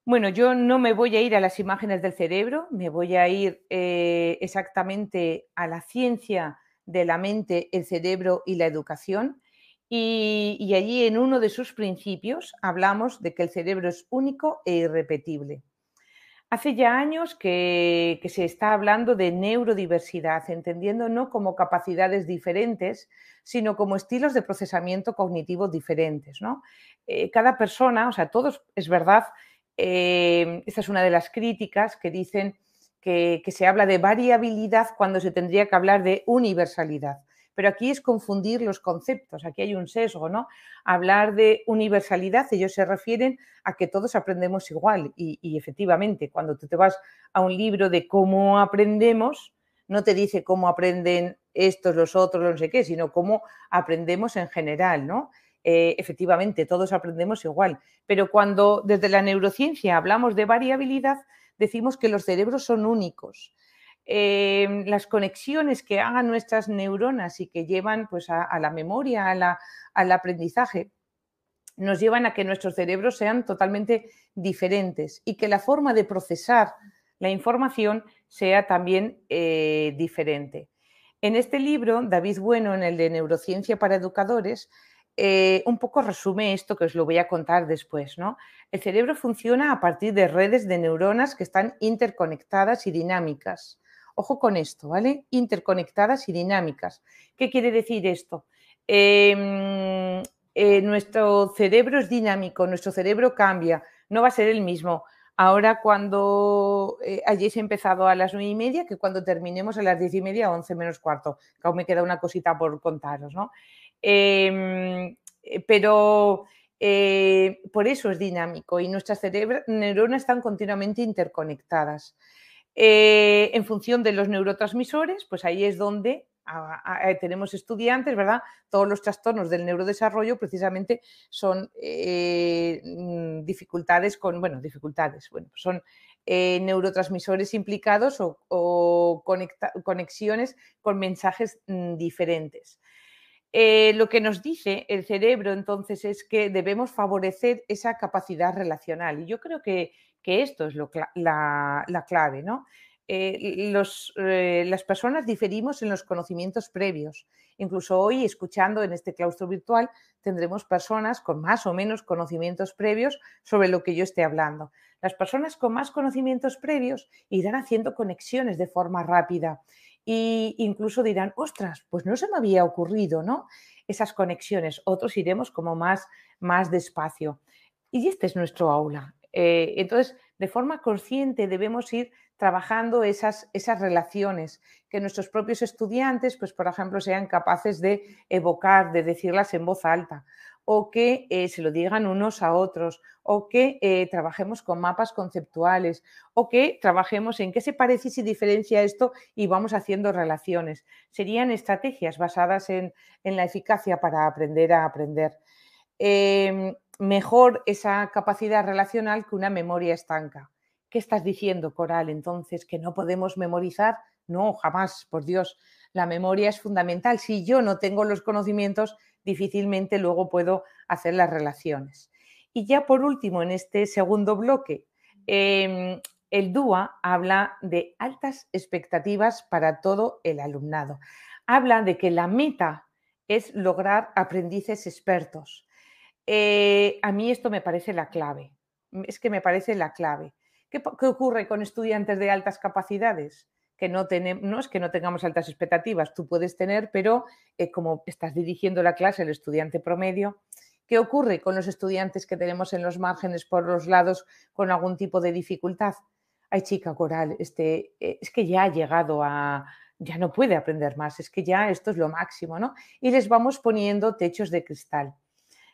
Bueno, yo no me voy a ir a las imágenes del cerebro, me voy a ir eh, exactamente a la ciencia de la mente, el cerebro y la educación. Y, allí en uno de sus principios hablamos de que el cerebro es único e irrepetible. Hace ya años que, se está hablando de neurodiversidad, entendiendo no como capacidades diferentes, sino como estilos de procesamiento cognitivo diferentes. ¿no? Eh, cada persona, o sea, todos, es verdad, eh, esta es una de las críticas que dicen que, se habla de variabilidad cuando se tendría que hablar de universalidad. Pero aquí es confundir los conceptos, aquí hay un sesgo, ¿no? Hablar de universalidad, ellos se refieren a que todos aprendemos igual y, efectivamente, cuando tú te vas a un libro de cómo aprendemos, no te dice cómo aprenden estos, los otros, no sé qué, sino cómo aprendemos en general, ¿no? Eh, efectivamente, todos aprendemos igual, pero cuando desde la neurociencia hablamos de variabilidad, decimos que los cerebros son únicos. Em, las conexiones que hagan nuestras neuronas y que llevan pues, a, la memoria, al aprendizaje, nos llevan a que nuestros cerebros sean totalmente diferentes y que la forma de procesar la información sea también eh, diferente. En este libro, David Bueno, en el de Neurociencia para Educadores, eh, un poco resume esto que os lo voy a contar después. ¿no? El cerebro funciona a partir de redes de neuronas que están interconectadas y dinámicas. Ojo con esto, ¿vale? Interconectadas y dinámicas. ¿Qué quiere decir esto? Em, eh, nuestro cerebro es dinámico, nuestro cerebro cambia, no va a ser el mismo. Ahora cuando eh, hayáis empezado a las nueve y media que cuando terminemos a las diez y media, once menos cuarto, que aún me queda una cosita por contaros, ¿no? Em, eh, pero por eso es dinámico y nuestras neuronas están continuamente interconectadas. Eh, en función de los neurotransmisores, pues ahí es donde tenemos estudiantes, ¿verdad? Todos los trastornos del neurodesarrollo precisamente son mm, dificultades con, bueno, dificultades, bueno, son neurotransmisores implicados o, conexiones con mensajes mm, diferentes. Eh, lo que nos dice el cerebro entonces es que debemos favorecer esa capacidad relacional. Y yo creo que, que esto es lo, la, la, clave, ¿no? Eh, los, eh, las personas diferimos en los conocimientos previos. Incluso hoy, escuchando en este claustro virtual, tendremos personas con más o menos conocimientos previos sobre lo que yo esté hablando. Las personas con más conocimientos previos irán haciendo conexiones de forma rápida e incluso dirán, ostras, pues no se me había ocurrido, ¿no? Esas conexiones. Otros iremos como más, más despacio. Y este es nuestro aula. Eh, entonces, de forma consciente debemos ir trabajando esas, esas relaciones, que nuestros propios estudiantes, pues por ejemplo, sean capaces de evocar, de decirlas en voz alta, o que eh, se lo digan unos a otros, o que eh, trabajemos con mapas conceptuales, o que trabajemos en qué se parece y se diferencia esto y vamos haciendo relaciones. Serían estrategias basadas en, en la eficacia para aprender a aprender. Em, mejor esa capacidad relacional que una memoria estanca. ¿Qué estás diciendo, Coral? Entonces, que no podemos memorizar. No, jamás, por Dios. La memoria es fundamental. Si yo no tengo los conocimientos, difícilmente luego puedo hacer las relaciones. Y ya por último, en este segundo bloque, em, el DUA habla de altas expectativas para todo el alumnado. Habla de que la meta es lograr aprendices expertos. Eh, a mí esto me parece la clave. Es que me parece la clave. ¿Qué, ocurre con estudiantes de altas capacidades? Que no, tenemos, no es que no tengamos altas expectativas, tú puedes tener, pero eh, como estás dirigiendo la clase, el estudiante promedio, ¿qué ocurre con los estudiantes que tenemos en los márgenes por los lados con algún tipo de dificultad? Ay, chica coral, este, eh, es que ya ha llegado a, ya no puede aprender más, es que ya esto es lo máximo, ¿no? Y les vamos poniendo techos de cristal.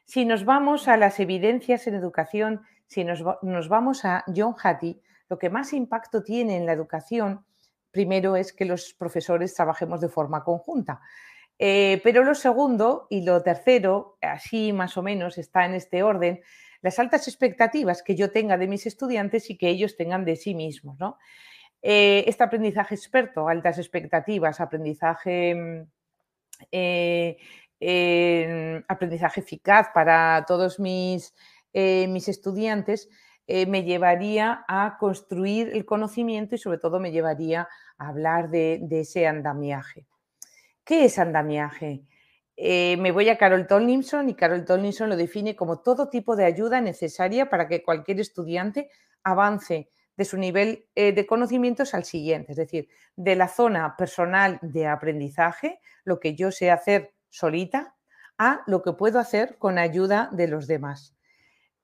Si nos vamos a las evidencias en educación si nos, vamos a John Hattie, lo que más impacto tiene en la educación, primero es que los profesores trabajemos de forma conjunta. Eh, pero lo segundo y lo tercero, así más o menos está en este orden, las altas expectativas que yo tenga de mis estudiantes y que ellos tengan de sí mismos. Eh, este aprendizaje experto, altas expectativas, aprendizaje, mm, aprendizaje eficaz para todos mis eh, mis estudiantes, eh, me llevaría a construir el conocimiento y sobre todo me llevaría a hablar de, ese andamiaje. ¿Qué es andamiaje? Eh, me voy a Carol Tomlinson y Carol Tomlinson lo define como todo tipo de ayuda necesaria para que cualquier estudiante avance de su nivel de conocimientos al siguiente, es decir, de la zona personal de aprendizaje, lo que yo sé hacer solita, a lo que puedo hacer con ayuda de los demás.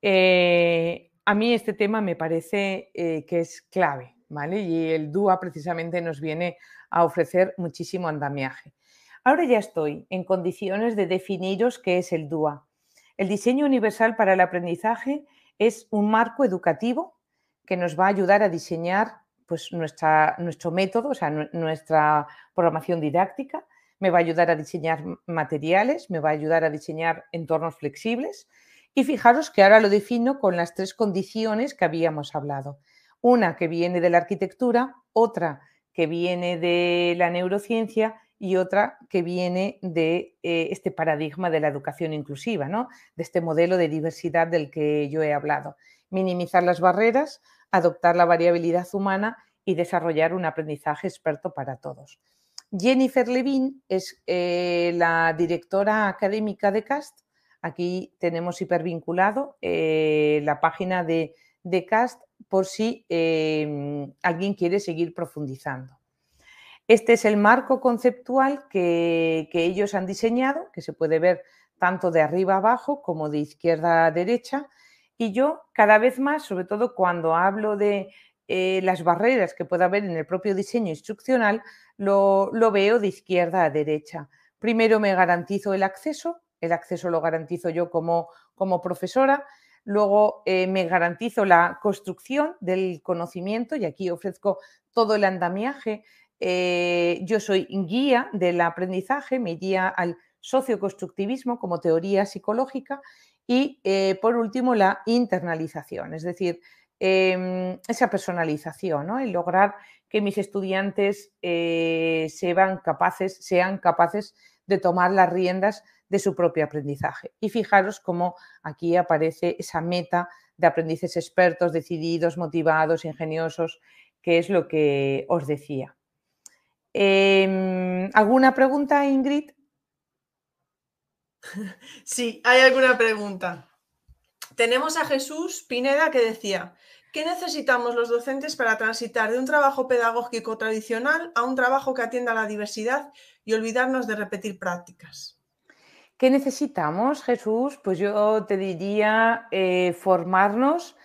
Eh, a mí este tema me parece eh, que es clave, ¿vale? Y el DUA precisamente nos viene a ofrecer muchísimo andamiaje. Ahora ya estoy en condiciones de definiros qué es el DUA. El diseño universal para el aprendizaje es un marco educativo que nos va a ayudar a diseñar pues, nuestra, nuestro método, o sea, nuestra programación didáctica, me va a ayudar a diseñar materiales, me va a ayudar a diseñar entornos flexibles, y fijaros que ahora lo defino con las tres condiciones que habíamos hablado. Una que viene de la arquitectura, otra que viene de la neurociencia y otra que viene de eh, este paradigma de la educación inclusiva, ¿no? de este modelo de diversidad del que yo he hablado. Minimizar las barreras, adoptar la variabilidad humana y desarrollar un aprendizaje experto para todos. Jennifer Levine es eh, la directora académica de CAST Aquí tenemos hipervinculado eh, la página de, CAST por si em, alguien quiere seguir profundizando. Este es el marco conceptual que, ellos han diseñado, que se puede ver tanto de arriba abajo como de izquierda a derecha. Y yo cada vez más, sobre todo cuando hablo de eh, las barreras que pueda haber en el propio diseño instruccional, lo, lo veo de izquierda a derecha. Primero me garantizo el acceso, el acceso lo garantizo yo como, como profesora. Luego eh, me garantizo la construcción del conocimiento y aquí ofrezco todo el andamiaje. Eh, yo soy guía del aprendizaje, me guía al socioconstructivismo como teoría psicológica y por último la internalización, es decir, em, esa personalización, ¿no? lograr que mis estudiantes sean capaces, sean capaces de tomar las riendas de su propio aprendizaje. Y fijaros cómo aquí aparece esa meta de aprendices expertos, decididos, motivados, ingeniosos, que es lo que os decía. Em, ¿Alguna pregunta, Ingrid? Sí, hay alguna pregunta. Tenemos a Jesús Pineda que decía, ¿qué necesitamos los docentes para transitar de un trabajo pedagógico tradicional a un trabajo que atienda a la diversidad y olvidarnos de repetir prácticas? ¿Qué necesitamos, Jesús? Pues yo te diría eh, formarnos,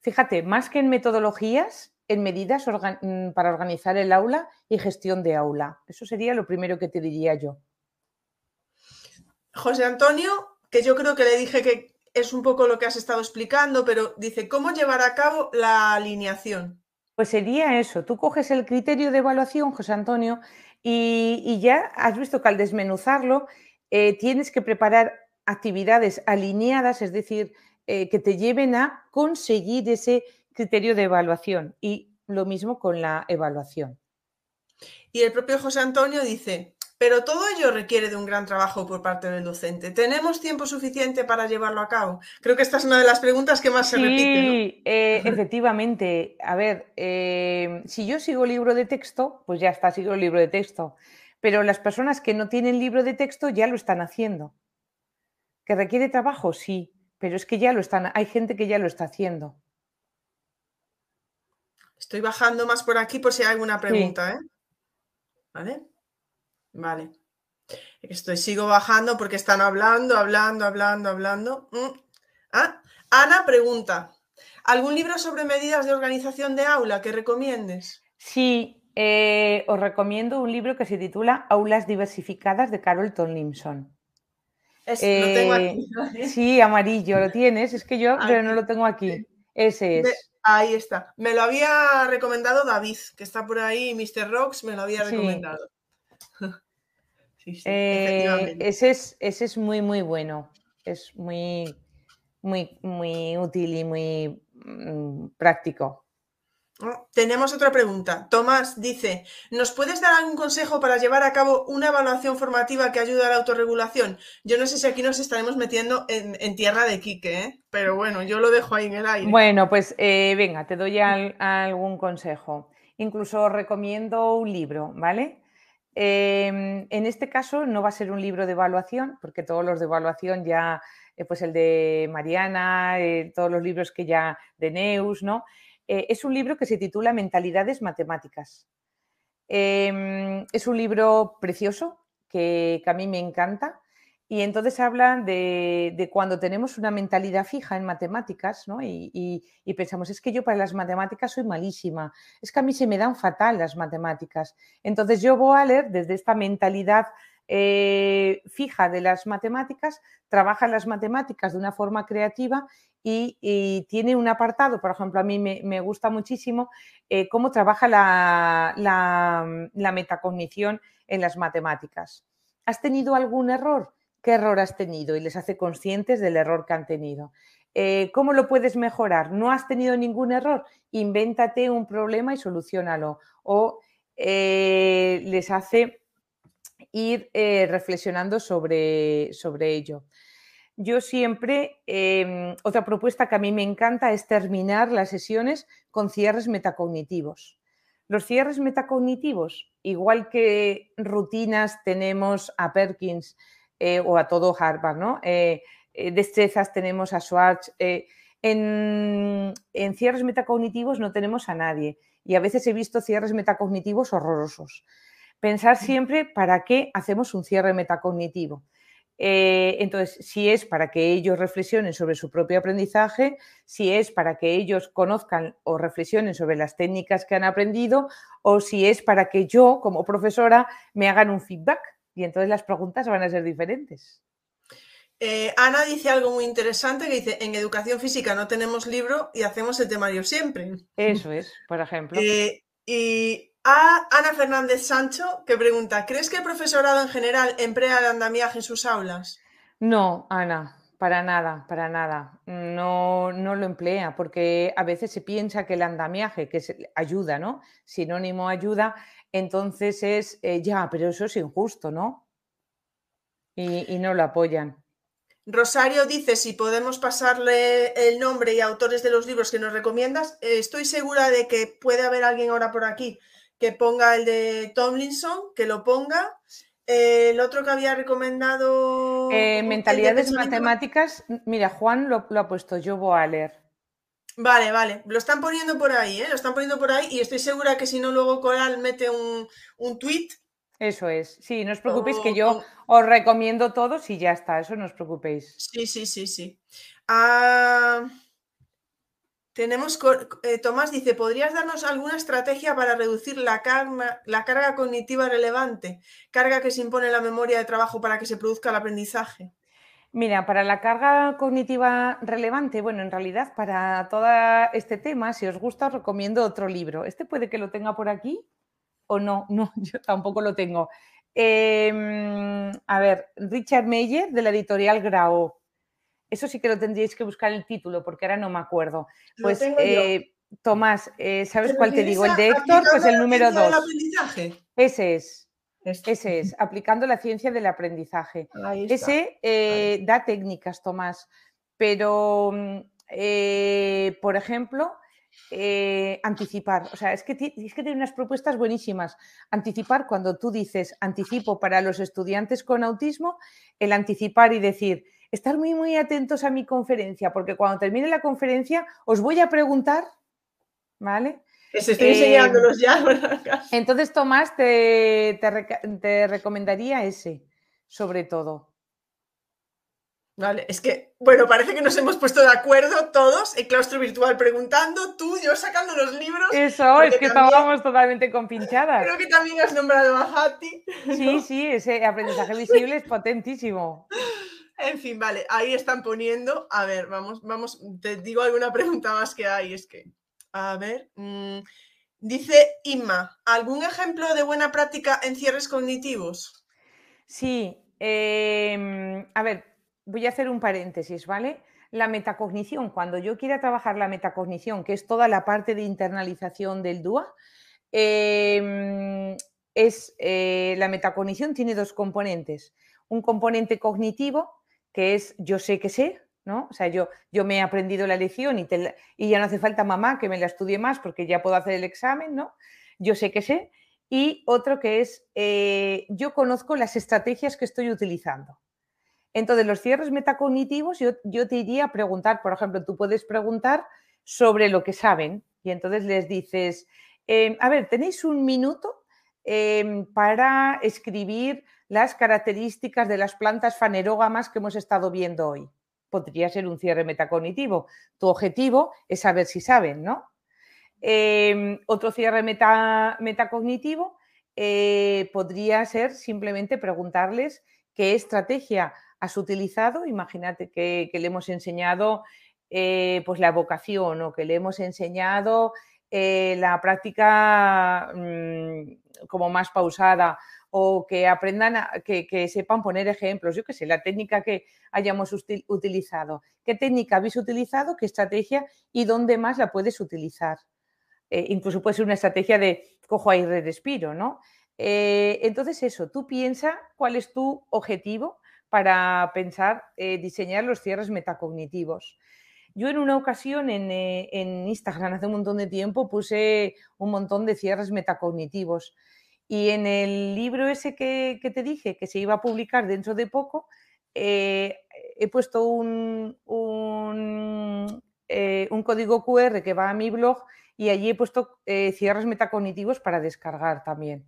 fíjate, más que en metodologías, en medidas mm, para organizar el aula y gestión de aula. Eso sería lo primero que te diría yo. José Antonio, que yo creo que le dije que es un poco lo que has estado explicando, pero dice, ¿cómo llevar a cabo la alineación? Pues sería eso, tú coges el criterio de evaluación, José Antonio, y, ya has visto que al desmenuzarlo eh, tienes que preparar actividades alineadas, es decir, eh, que te lleven a conseguir ese criterio de evaluación y lo mismo con la evaluación. Y el propio José Antonio dice, pero todo ello requiere de un gran trabajo por parte del docente. ¿Tenemos tiempo suficiente para llevarlo a cabo? Creo que esta es una de las preguntas que más se repite. Sí, eh, efectivamente. A ver, eh, si yo sigo libro de texto, pues ya está, sigo el libro de texto. Pero las personas que no tienen libro de texto ya lo están haciendo. ¿Que requiere trabajo? Sí, pero es que ya lo están, hay gente que ya lo está haciendo. Estoy bajando más por aquí por si hay alguna pregunta, ¿eh? ¿Vale? Vale. Estoy, sigo bajando porque están hablando, hablando, hablando, hablando. Mm. Ah, Ana pregunta, ¿algún libro sobre medidas de organización de aula que recomiendes? Sí, eh, os recomiendo un libro que se titula Aulas diversificadas de Carol Tomlinson. lo tengo aquí. Eh, sí, amarillo, lo tienes, es que yo pero no lo tengo aquí. Ese es. ahí está. Me lo había recomendado David, que está por ahí, Mr. Rocks, me lo había recomendado. Eh, ese, es, ese es muy, muy bueno. Es muy, muy, muy útil y muy mm, práctico. Oh, tenemos otra pregunta. Tomás dice, ¿nos puedes dar algún consejo para llevar a cabo una evaluación formativa que ayude a la autorregulación? Yo no sé si aquí nos estaremos metiendo en, tierra de Quique, ¿eh? pero bueno, yo lo dejo ahí en el aire. Bueno, pues eh, venga, te doy algún consejo. Incluso recomiendo un libro, ¿vale? Em, en este caso no va a ser un libro de evaluación, porque todos los de evaluación ya, eh, pues el de Mariana, eh, todos los libros que ya de Neus, ¿no? Eh, es un libro que se titula Mentalidades Matemáticas. Em, es un libro precioso que, a mí me encanta. Y entonces hablan de, cuando tenemos una mentalidad fija en matemáticas ¿no? y, pensamos, es que yo para las matemáticas soy malísima, es que a mí se me dan fatal las matemáticas. Entonces yo voy a leer desde esta mentalidad eh, fija de las matemáticas, trabaja las matemáticas de una forma creativa y, tiene un apartado, por ejemplo, a mí me, gusta muchísimo eh, cómo trabaja la, la metacognición en las matemáticas. ¿Has tenido algún error? Qué error has tenido y les hace conscientes del error que han tenido. Eh, ¿Cómo lo puedes mejorar? ¿No has tenido ningún error? Invéntate un problema y solucionalo. O eh, les hace ir eh, reflexionando sobre, sobre, ello. Yo siempre, em, otra propuesta que a mí me encanta es terminar las sesiones con cierres metacognitivos. Los cierres metacognitivos, igual que rutinas tenemos a Perkins, eh, o a todo Harvard, ¿no? Eh, eh, destrezas tenemos a Schwartz. En, en, cierres metacognitivos no tenemos a nadie y a veces he visto cierres metacognitivos horrorosos. Pensar siempre para qué hacemos un cierre metacognitivo. entonces, si es para que ellos reflexionen sobre su propio aprendizaje, si es para que ellos conozcan o reflexionen sobre las técnicas que han aprendido, o si es para que yo, como profesora, me hagan un feedback y entonces las preguntas van a ser diferentes. Eh, Ana dice algo muy interesante que dice, en educación física no tenemos libro y hacemos el temario siempre. Eso es, por ejemplo. Eh, y a Ana Fernández Sancho que pregunta, ¿crees que el profesorado en general emplea el andamiaje en sus aulas? No, Ana, para nada, para nada. No, no lo emplea, porque a veces se piensa que el andamiaje, que es ayuda, ¿no? Sinónimo ayuda, entonces es, eh, ya, pero eso es injusto, ¿no? Y, no lo apoyan. Rosario dice si podemos pasarle el nombre y autores de los libros que nos recomiendas. Eh, estoy segura de que puede haber alguien ahora por aquí que ponga el de Tomlinson, que lo ponga. Eh, el otro que había recomendado. Eh, mentalidades matemáticas. Mira, Juan lo, ha puesto, yo voy a leer. Vale, vale. Lo están poniendo por ahí, ¿eh? Lo están poniendo por ahí y estoy segura que si no, luego Coral mete un, un tweet eso es. Sí, no os preocupéis que yo os recomiendo todos y ya está, eso no os preocupéis. Sí, sí, sí, sí. Ah, tenemos, eh, Tomás dice, ¿podrías darnos alguna estrategia para reducir la carga, la carga cognitiva relevante? Carga que se impone en la memoria de trabajo para que se produzca el aprendizaje. Mira, para la carga cognitiva relevante, bueno, en realidad para todo este tema, si os gusta, os recomiendo otro libro. Este puede que lo tenga por aquí o no, no, yo tampoco lo tengo. Em, a ver, Richard Meyer de la editorial Grau. Eso sí que lo tendríais que buscar el título porque ahora no me acuerdo. Pues eh, Tomás, eh, ¿sabes cuál te digo? El de Héctor, pues el número 2. Ese es. Este. Ese es, aplicando la ciencia del aprendizaje. Ese eh, da técnicas, Tomás, pero, mm, por ejemplo, eh, anticipar. O sea, es que, es que tiene unas propuestas buenísimas. Anticipar, cuando tú dices anticipo para los estudiantes con autismo, el anticipar y decir, estar muy, muy atentos a mi conferencia, porque cuando termine la conferencia os voy a preguntar, ¿vale? Estoy enseñándolos ya. Entonces, Tomás, te, te recomendaría ese, sobre todo. Vale, es que, bueno, parece que nos hemos puesto de acuerdo todos, el claustro virtual preguntando, tú, yo sacando los libros. Eso, es que estábamos totalmente compinchadas. Creo que también has nombrado a Hati. Sí, sí, ese aprendizaje visible es potentísimo. En fin, vale, ahí están poniendo. A ver, vamos, vamos, te digo alguna pregunta más que hay, es que, a ver, mm, dice Inma, ¿algún ejemplo de buena práctica en cierres cognitivos? Sí, em, a ver, voy a hacer un paréntesis, ¿vale? La metacognición, cuando yo quiera trabajar la metacognición, que es toda la parte de internalización del DUA, em, es, eh, la metacognición tiene dos componentes. Un componente cognitivo, que es yo sé que sé, ¿no? O sea, yo, yo me he aprendido la lección y, ya no hace falta mamá que me la estudie más porque ya puedo hacer el examen, ¿no? Yo sé que sé. Y otro que es eh, yo conozco las estrategias que estoy utilizando. Entonces, los cierres metacognitivos, yo, te iría a preguntar, por ejemplo, tú puedes preguntar sobre lo que saben y entonces les dices, em, a ver, tenéis un minuto em, para escribir las características de las plantas fanerógamas que hemos estado viendo hoy. Podría ser un cierre metacognitivo. Tu objetivo es saber si saben, ¿no? Em, otro cierre metacognitivo eh, podría ser simplemente preguntarles qué estrategia has utilizado, imagínate que, le hemos enseñado eh, pues la vocación o que le hemos enseñado eh, la práctica mm, como más pausada o que aprendan, que, sepan poner ejemplos, yo qué sé, la técnica que hayamos utilizado. ¿Qué técnica habéis utilizado? ¿Qué estrategia? ¿Y dónde más la puedes utilizar? Eh, incluso puede ser una estrategia de cojo aire respiro, ¿no? entonces eso, tú piensa cuál es tu objetivo para pensar, eh, diseñar los cierres metacognitivos. Yo en una ocasión eh, en, Instagram hace un montón de tiempo puse un montón de cierres metacognitivos y en el libro ese que, te dije que se iba a publicar dentro de poco, eh, he puesto un, un, un, código QR que va a mi blog y allí he puesto cierres metacognitivos para descargar también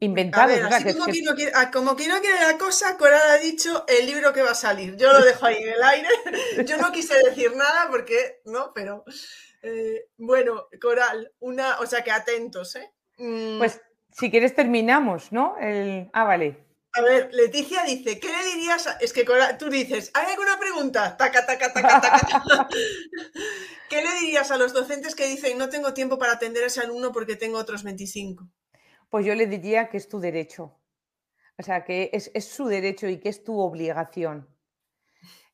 inventados. como, que... no quiere la cosa, Coral ha dicho el libro que va a salir. Yo lo dejo ahí en el aire. Yo no quise decir nada porque, ¿no? Pero eh, bueno, Coral, una, o sea que atentos, ¿eh? Mm. Pues si quieres terminamos, ¿no? Ah, vale. A ver, Leticia dice, ¿qué le dirías? Es que Coral, tú dices, ¿hay alguna pregunta? Taca, taca, taca, taca. ¿Qué le dirías a los docentes que dicen, no tengo tiempo para atender a ese alumno porque tengo otros 25? Pues yo le diría que es tu derecho. O sea, que es, su derecho y que es tu obligación.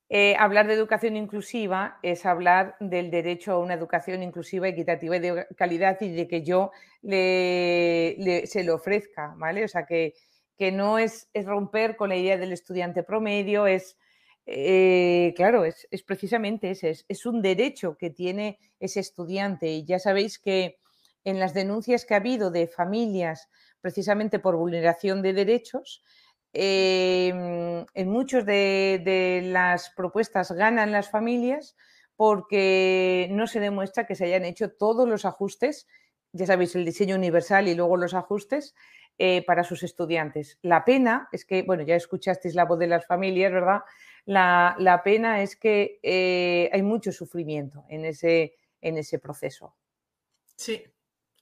Eh, hablar de educación inclusiva es hablar del derecho a una educación inclusiva, equitativa y de calidad y de que yo le, se lo ofrezca, ¿vale? O sea, que, que no es, es romper con la idea del estudiante promedio, es, eh, claro, es, precisamente ese, es, un derecho que tiene ese estudiante. Y ya sabéis que en las denuncias que ha habido de familias precisamente por vulneración de derechos, em, en muchas de, las propuestas ganan las familias porque no se demuestra que se hayan hecho todos los ajustes, ya sabéis, el diseño universal y luego los ajustes eh, para sus estudiantes. La pena es que, bueno, ya escuchasteis la voz de las familias, ¿verdad? La, pena es que eh, hay mucho sufrimiento en ese, en ese proceso. Sí,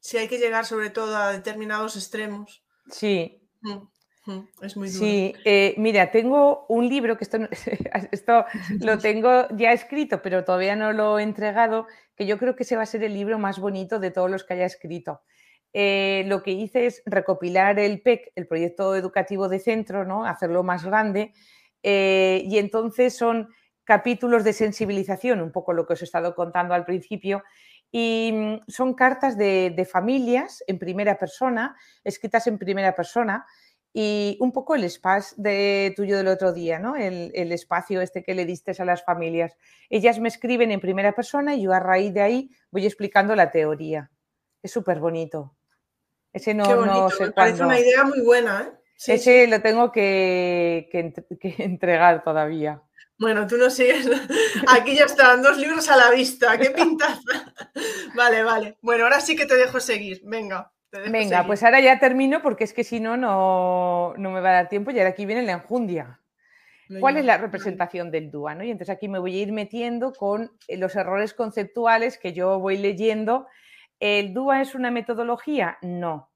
sí, hay que llegar sobre todo a determinados extremos. Sí. Mm. Es muy duro. Sí, eh, mira, tengo un libro que esto, esto lo tengo ya escrito, pero todavía no lo he entregado, que yo creo que ese va a ser el libro más bonito de todos los que haya escrito. Eh, lo que hice es recopilar el PEC, el proyecto educativo de centro, ¿no? hacerlo más grande, eh, y entonces son capítulos de sensibilización, un poco lo que os he estado contando al principio, y mm, son cartas de, de familias en primera persona, escritas en primera persona, y un poco el espacio de tuyo del otro día, ¿no? El, espacio este que le diste a las familias. Ellas me escriben en primera persona y yo a raíz de ahí voy explicando la teoría. Es súper bonito. Ese no, no sé me parece una idea muy buena, ¿eh? Ese lo tengo que, que, entregar todavía. Bueno, tú no sigues. Aquí ya están, dos libros a la vista. ¡Qué pintaza! vale, vale. Bueno, ahora sí que te dejo seguir. Venga. Venga, pues ahora ya termino porque es que si no, no, me va a dar tiempo y ahora aquí viene la enjundia. ¿Cuál es la representación del DUA? Y entonces aquí me voy a ir metiendo con eh, los errores conceptuales que yo voy leyendo. ¿El DUA es una metodología? No,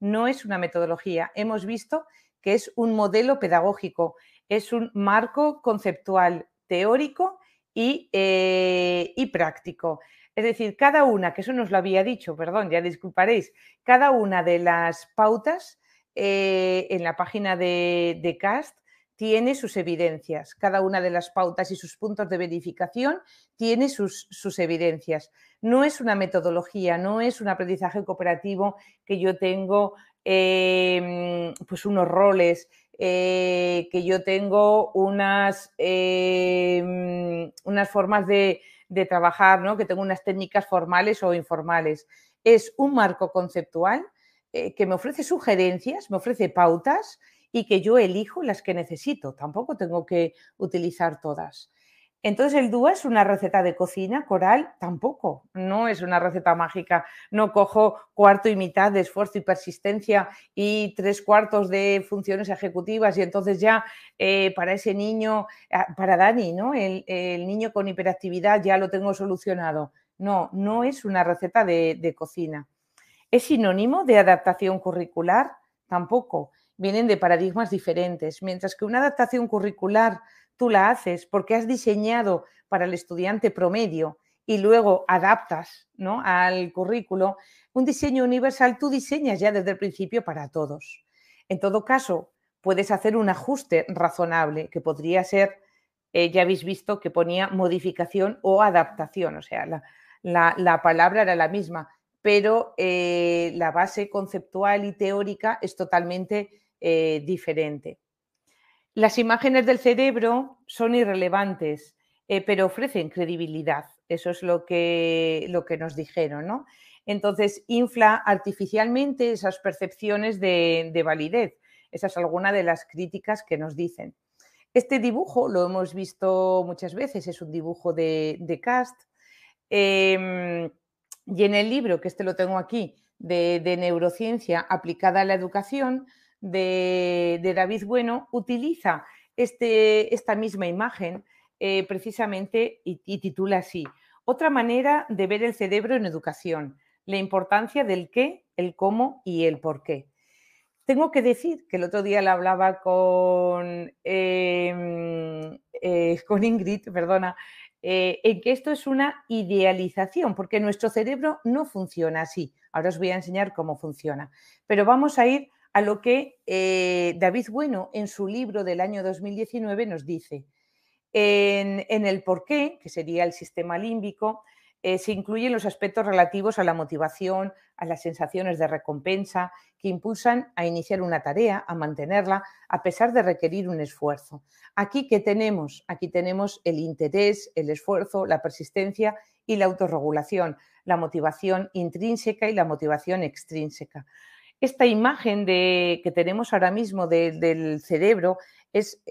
no es una metodología. Hemos visto que es un modelo pedagógico, es un marco conceptual teórico y, eh, y práctico. Es decir, cada una, que eso nos lo había dicho, perdón, ya disculparéis, cada una de las pautas eh, en la página de, CAST tiene sus evidencias. Cada una de las pautas y sus puntos de verificación tiene sus, evidencias. No es una metodología, no es un aprendizaje cooperativo que yo tengo em, pues unos roles, eh, que yo tengo unas, em, unas formas de, de trabajar, ¿no? que tengo unas técnicas formales o informales. Es un marco conceptual eh, que me ofrece sugerencias, me ofrece pautas y que yo elijo las que necesito. Tampoco tengo que utilizar todas. Entonces, el DUA es una receta de cocina, coral tampoco, no es una receta mágica. No cojo cuarto y mitad de esfuerzo y persistencia y tres cuartos de funciones ejecutivas y entonces ya eh, para ese niño, ah, para Dani, ¿no? El, niño con hiperactividad ya lo tengo solucionado. No, no es una receta de cocina. ¿Es sinónimo de adaptación curricular? Tampoco. Vienen de paradigmas diferentes. Mientras que una adaptación curricular tú la haces porque has diseñado para el estudiante promedio y luego adaptas ¿no? al currículo, un diseño universal tú diseñas ya desde el principio para todos. En todo caso, puedes hacer un ajuste razonable que podría ser, eh, ya habéis visto que ponía modificación o adaptación, o sea, la, palabra era la misma, pero eh, la base conceptual y teórica es totalmente eh, diferente. Las imágenes del cerebro son irrelevantes, eh, pero ofrecen credibilidad. Eso es lo que, lo que nos dijeron, ¿no? Entonces, infla artificialmente esas percepciones de, validez. Esa es alguna de las críticas que nos dicen. Este dibujo lo hemos visto muchas veces, es un dibujo de, Cast. Em, y en el libro, que este lo tengo aquí, de, de neurociencia aplicada a la educación, de, David Bueno utiliza este, esta misma imagen eh, precisamente y, titula así, Otra manera de ver el cerebro en educación, la importancia del qué, el cómo y el por qué. Tengo que decir que el otro día le hablaba con, em, eh, con Ingrid, perdona, eh, en que esto es una idealización, porque nuestro cerebro no funciona así. Ahora os voy a enseñar cómo funciona, pero vamos a ir a lo que eh, David Bueno en su libro del año 2019 nos dice. En, el porqué, que sería el sistema límbico, eh, se incluyen los aspectos relativos a la motivación, a las sensaciones de recompensa, que impulsan a iniciar una tarea, a mantenerla, a pesar de requerir un esfuerzo. Aquí, ¿qué tenemos? Aquí tenemos el interés, el esfuerzo, la persistencia y la autorregulación, la motivación intrínseca y la motivación extrínseca. Esta imagen de, que tenemos ahora mismo del cerebro es,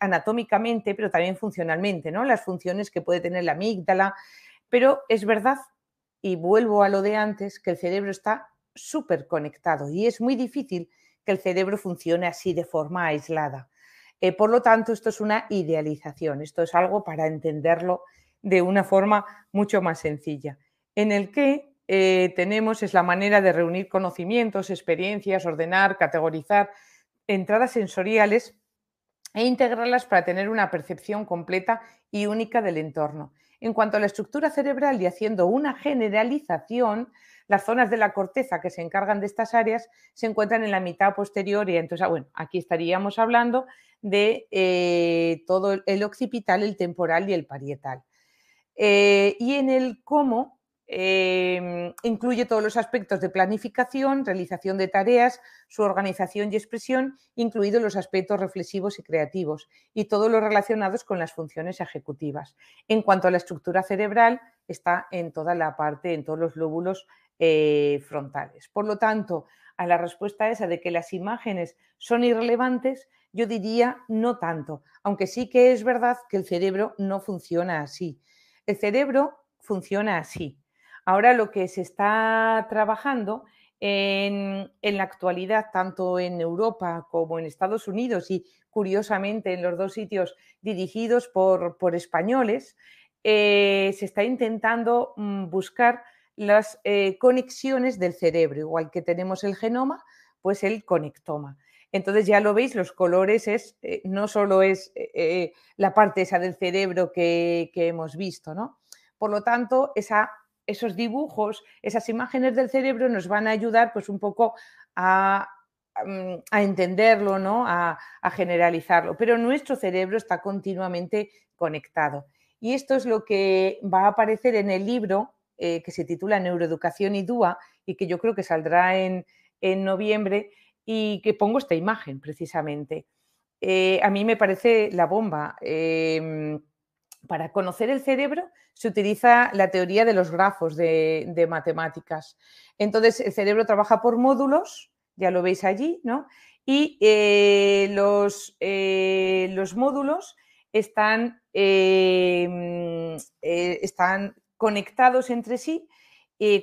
anatómicamente, pero también funcionalmente, ¿no? Las funciones que puede tener la amígdala, pero es verdad, y vuelvo a lo de antes, que el cerebro está súper conectado y es muy difícil que el cerebro funcione así de forma aislada. Eh, por lo tanto, esto es una idealización, esto es algo para entenderlo de una forma mucho más sencilla, en el que eh, tenemos es la manera de reunir conocimientos, experiencias, ordenar, categorizar entradas sensoriales e integrarlas para tener una percepción completa y única del entorno. En cuanto a la estructura cerebral y haciendo una generalización, las zonas de la corteza que se encargan de estas áreas se encuentran en la mitad posterior y entonces, ah, bueno, aquí estaríamos hablando de eh, todo el occipital, el temporal y el parietal. Eh, y en el cómo Em, incluye todos los aspectos de planificación, realización de tareas, su organización y expresión, incluidos los aspectos reflexivos y creativos, y todos los relacionados con las funciones ejecutivas. En cuanto a la estructura cerebral, está en toda la parte, en todos los lóbulos eh, frontales. Por lo tanto, a la respuesta esa de que las imágenes son irrelevantes, yo diría no tanto, aunque sí que es verdad que el cerebro no funciona así. El cerebro funciona así Ahora lo que se está trabajando en, la actualidad, tanto en Europa como en Estados Unidos y curiosamente en los dos sitios dirigidos por, españoles, eh, se está intentando mm, buscar las eh, conexiones del cerebro, igual que tenemos el genoma, pues el conectoma. Entonces ya lo veis, los colores es, eh, no solo es la parte esa del cerebro que, que hemos visto, ¿no? Por lo tanto, esa esos dibujos, esas imágenes del cerebro nos van a ayudar pues un poco a, mm, entenderlo, ¿no? A, generalizarlo. Pero nuestro cerebro está continuamente conectado. Y esto es lo que va a aparecer en el libro eh, que se titula Neuroeducación y DUA y que yo creo que saldrá en, noviembre y que pongo esta imagen precisamente. Eh, a mí me parece la bomba. Em, para conocer el cerebro se utiliza la teoría de los grafos de, matemáticas. Entonces, el cerebro trabaja por módulos, ya lo veis allí, ¿no? Y eh, los, eh, los, módulos están, eh, están, conectados entre sí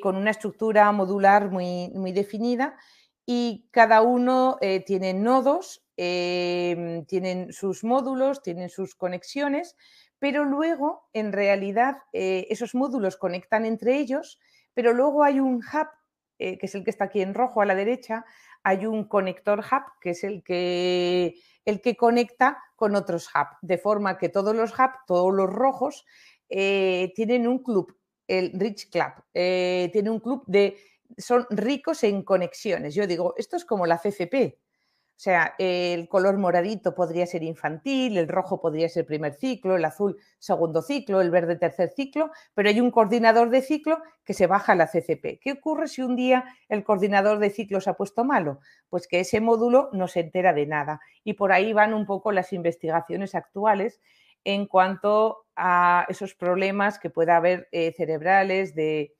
con una estructura modular muy, muy definida y cada uno tiene nodos, tienen sus módulos, tienen sus conexiones pero luego en realidad eh, esos módulos conectan entre ellos, pero luego hay un hub, eh, que es el que está aquí en rojo a la derecha, hay un conector hub, que es el que, el que conecta con otros hubs, de forma que todos los hubs, todos los rojos, eh, tienen un club, el Rich Club, tiene un club de, son ricos en conexiones. Yo digo, esto es como la CCP, o sea, el color moradito podría ser infantil, el rojo podría ser primer ciclo, el azul segundo ciclo, el verde tercer ciclo, pero hay un coordinador de ciclo que se baja a la CCP. ¿Qué ocurre si un día el coordinador de ciclo se ha puesto malo? Pues que ese módulo no se entera de nada. Y por ahí van un poco las investigaciones actuales en cuanto a esos problemas que pueda haber eh, cerebrales de,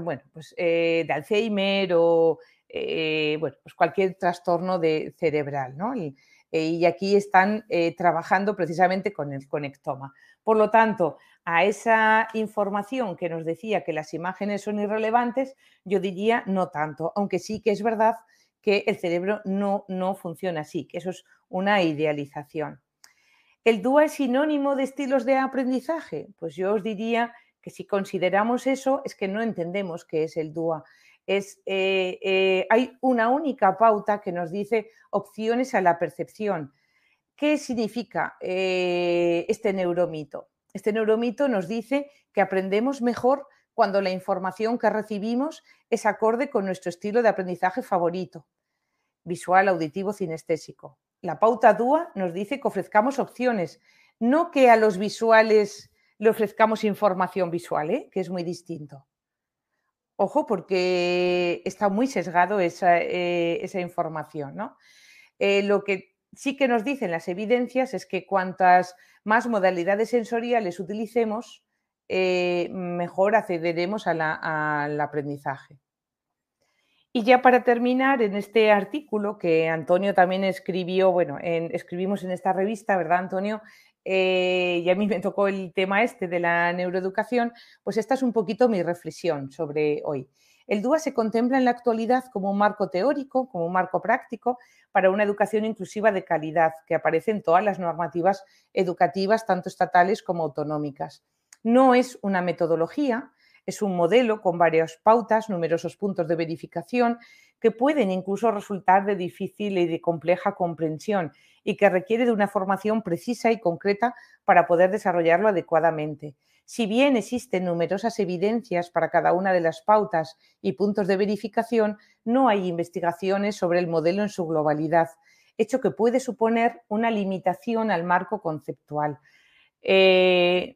bueno, pues, eh, de Alzheimer o eh, bueno, pues cualquier trastorno de cerebral. ¿no? Y, eh, aquí están eh, trabajando precisamente con el conectoma. Por lo tanto, a esa información que nos decía que las imágenes son irrelevantes, yo diría no tanto, aunque sí que es verdad que el cerebro no, no funciona así, que eso es una idealización. ¿El DUA es sinónimo de estilos de aprendizaje? Pues yo os diría que si consideramos eso es que no entendemos qué es el DUA es, eh, eh, hay una única pauta que nos dice opciones a la percepción. ¿Qué significa eh, este neuromito? Este neuromito nos dice que aprendemos mejor cuando la información que recibimos es acorde con nuestro estilo de aprendizaje favorito, visual, auditivo, cinestésico. La pauta DUA nos dice que ofrezcamos opciones, no que a los visuales le ofrezcamos información visual, que es muy distinto. Ojo, porque está muy sesgado esa, eh, información. ¿no? Eh, lo que sí que nos dicen las evidencias es que cuantas más modalidades sensoriales utilicemos, mejor accederemos al aprendizaje. Y ya para terminar, en este artículo que Antonio también escribió, bueno, escribimos en esta revista, ¿verdad, Antonio? Eh, y a mí me tocó el tema este de la neuroeducación, pues esta es un poquito mi reflexión sobre hoy. El DUA se contempla en la actualidad como un marco teórico, como un marco práctico para una educación inclusiva de calidad que aparece en todas las normativas educativas, tanto estatales como autonómicas. No es una metodología, es un modelo con varias pautas, numerosos puntos de verificación que pueden incluso resultar de difícil y de compleja comprensión y que requiere de una formación precisa y concreta para poder desarrollarlo adecuadamente. Si bien existen numerosas evidencias para cada una de las pautas y puntos de verificación, no hay investigaciones sobre el modelo en su globalidad, hecho que puede suponer una limitación al marco conceptual. Eh,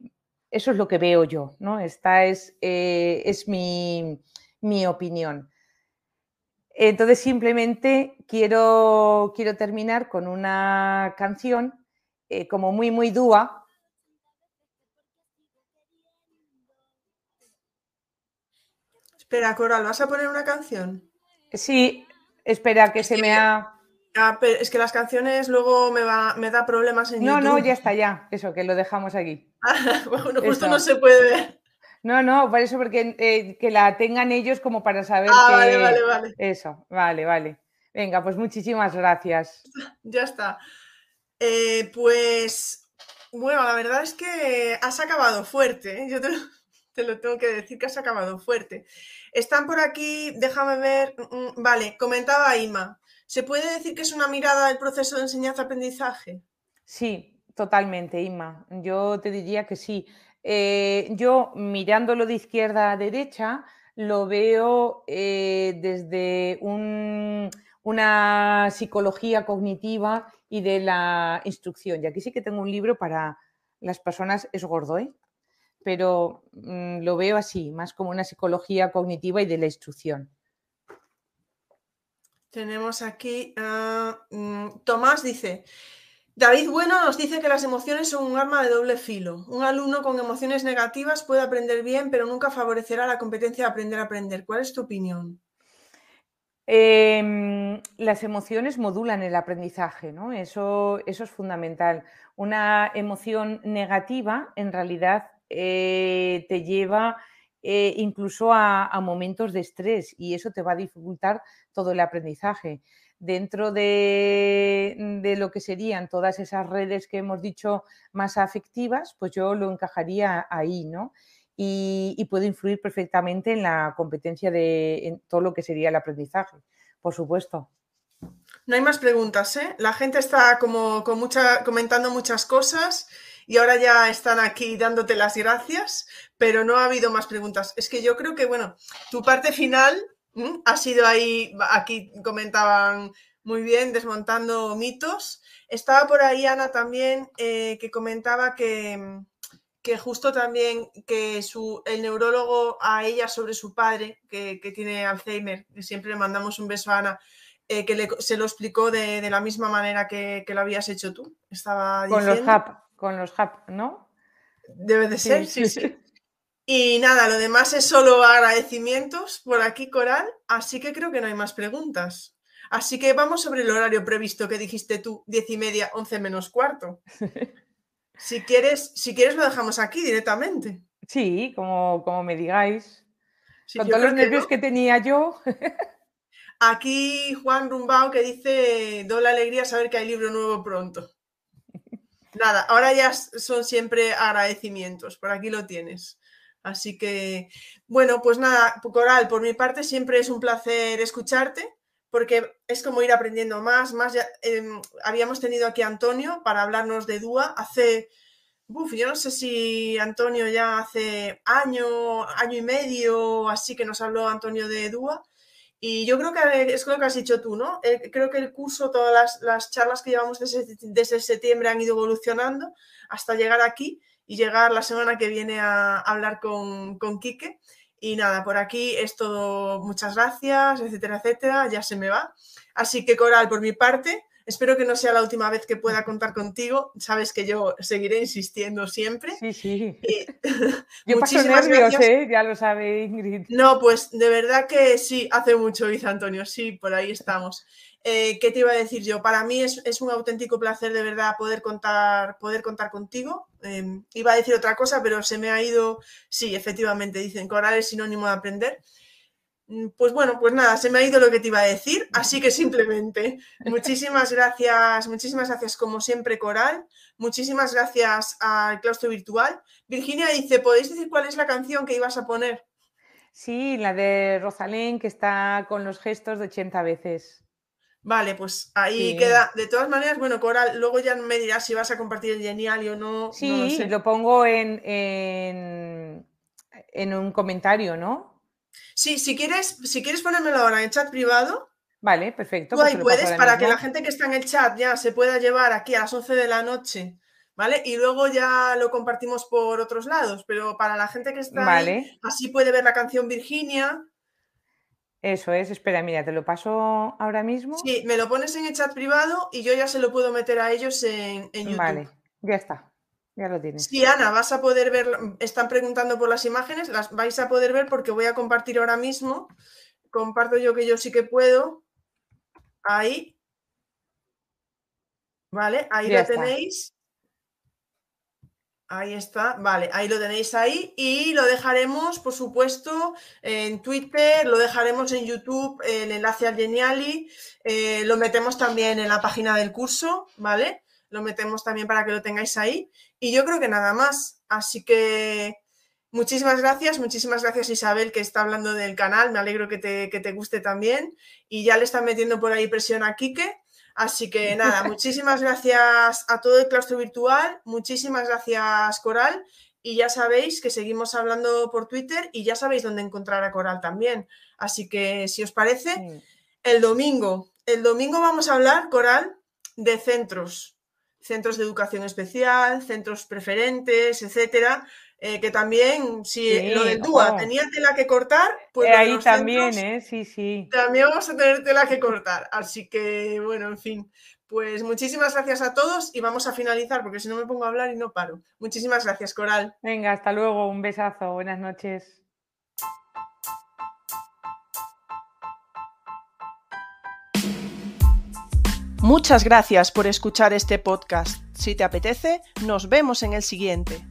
eso es lo que veo yo, ¿no? Esta es, eh, es mi, opinión. Entonces, simplemente quiero, quiero terminar con una canción eh, como muy, muy dúa. Espera, Coral, ¿vas a poner una canción? Sí, espera, que se me ha... Ah, es que las canciones luego me, va, me da problemas en no, YouTube. No, no, ya está, ya. Eso, que lo dejamos aquí. bueno, justo no se puede ver. No, no, por eso, porque eh, que la tengan ellos como para saber ah, Vale, vale, vale. Eso, vale, vale. Venga, pues muchísimas gracias. Ya está. Eh, pues, bueno, la verdad es que has acabado fuerte. ¿eh? Yo te lo, te lo, tengo que decir que has acabado fuerte. Están por aquí, déjame ver. Mm, mm, vale, comentaba Ima. ¿Se puede decir que es una mirada del proceso de enseñanza-aprendizaje? Sí, totalmente, Inma. Yo te diría que sí. Eh, yo mirándolo de izquierda a derecha, lo veo eh, desde una psicología cognitiva y de la instrucción. Y aquí sí que tengo un libro para las personas, es gordo, ¿eh? pero mm, lo veo así, más como una psicología cognitiva y de la instrucción. Tenemos aquí a mm, Tomás dice, David Bueno nos dice que las emociones son un arma de doble filo. Un alumno con emociones negativas puede aprender bien, pero nunca favorecerá la competencia de aprender a aprender. ¿Cuál es tu opinión? Em, las emociones modulan el aprendizaje, ¿no? Eso, eso es fundamental. Una emoción negativa en realidad eh, te lleva eh, incluso a, momentos de estrés y eso te va a dificultar todo el aprendizaje. Dentro de, lo que serían todas esas redes que hemos dicho más afectivas, pues yo lo encajaría ahí, ¿no? Y, puede influir perfectamente en la competencia de todo lo que sería el aprendizaje, por supuesto. No hay más preguntas, ¿eh? La gente está como con mucha, comentando muchas cosas y ahora ya están aquí dándote las gracias, pero no ha habido más preguntas. Es que yo creo que, bueno, tu parte final ha sido ahí, aquí comentaban muy bien, desmontando mitos. Estaba por ahí Ana también, eh, que comentaba que, que justo también que su, el neurólogo a ella sobre su padre, que, tiene Alzheimer, que siempre le mandamos un beso a Ana, eh, que se lo explicó de, la misma manera que, lo habías hecho tú. Estaba Con los HAP con los HAP, ¿no? Debe de ser, sí, sí. Y nada, lo demás es solo agradecimientos por aquí, Coral, así que creo que no hay más preguntas. Así que vamos sobre el horario previsto que dijiste tú, diez y media, once menos cuarto. Si quieres, si quieres lo dejamos aquí directamente. Sí, como, como me digáis. Con todos los nervios que, tenía yo. Aquí Juan Rumbao que dice, doble alegría saber que hay libro nuevo pronto. Nada, ahora ya son siempre agradecimientos, por aquí lo tienes. Así que, bueno, pues nada, Coral, por mi parte siempre es un placer escucharte, porque es como ir aprendiendo más, más. Em, habíamos tenido aquí a Antonio para hablarnos de DUA hace, uf, yo no sé si Antonio ya hace año, año y medio, así que nos habló Antonio de DUA. Y yo creo que es lo que has dicho tú, ¿no? Eh, creo que el curso, todas las, charlas que llevamos desde, septiembre han ido evolucionando hasta llegar aquí y llegar la semana que viene a hablar con, con Quique. Y nada, por aquí es todo, muchas gracias, etcétera, etcétera, ya se me va. Así que Coral, por mi parte, Espero que no sea la última vez que pueda contar contigo. Sabes que yo seguiré insistiendo siempre. Sí, sí. yo paso nervios, ¿eh? Ya lo sabe Ingrid. No, pues de verdad que sí, hace mucho, dice Antonio. Sí, por ahí estamos. Eh, ¿Qué te iba a decir yo? Para mí es, un auténtico placer de verdad poder contar, poder contar contigo. Em, iba a decir otra cosa, pero se me ha ido. Sí, efectivamente, dicen coral es sinónimo de aprender. Mm, pues bueno, pues nada, se me ha ido lo que te iba a decir, así que simplemente muchísimas gracias, muchísimas gracias como siempre Coral, muchísimas gracias al claustro virtual. Virginia dice, ¿podéis decir cuál es la canción que ibas a poner? Sí, la de Rosalén que está con los gestos de 80 veces. Vale, pues ahí queda. De todas maneras, bueno, Coral, luego ya me dirás si vas a compartir el genial o no. Sí, lo, pongo en, en un comentario, ¿no? Sí, si quieres, si quieres ponérmelo ahora en chat privado. Vale, perfecto. Tú pues ahí puedes para que la gente que está en el chat ya se pueda llevar aquí a las 11 de la noche, ¿vale? Y luego ya lo compartimos por otros lados, pero para la gente que está ahí, así puede ver la canción Virginia. Eso es, espera, mira, te lo paso ahora mismo. Sí, me lo pones en el chat privado y yo ya se lo puedo meter a ellos en, en YouTube. Vale, ya está. Ya lo tienes. Sí, Ana, vas a poder ver, están preguntando por las imágenes, las vais a poder ver porque voy a compartir ahora mismo. Comparto yo que yo sí que puedo. Ahí. Vale, ahí lo tenéis. Ahí está, vale, ahí lo tenéis ahí y lo dejaremos, por supuesto, en Twitter, lo dejaremos en YouTube, el enlace al Geniali, eh, lo metemos también en la página del curso, ¿vale? Lo metemos también para que lo tengáis ahí. Y yo creo que nada más. Así que muchísimas gracias, muchísimas gracias Isabel que está hablando del canal. Me alegro que te, que te guste también. Y ya le están metiendo por ahí presión a Quique. Así que nada, muchísimas gracias a todo el claustro virtual, muchísimas gracias Coral. Y ya sabéis que seguimos hablando por Twitter y ya sabéis dónde encontrar a Coral también. Así que si os parece, el domingo, el domingo vamos a hablar, Coral, de centros, centros de educación especial, centros preferentes, etcétera, eh, que también, si lo del DUA tenía tela que cortar, pues... Eh, ahí también, ¿eh? Sí, sí. También vamos a tener tela que cortar. Así que, bueno, en fin. Pues muchísimas gracias a todos y vamos a finalizar porque si no me pongo a hablar y no paro. Muchísimas gracias, Coral. Venga, hasta luego. Un besazo. Buenas noches. Muchas gracias por escuchar este podcast. Si te apetece, nos vemos en el siguiente.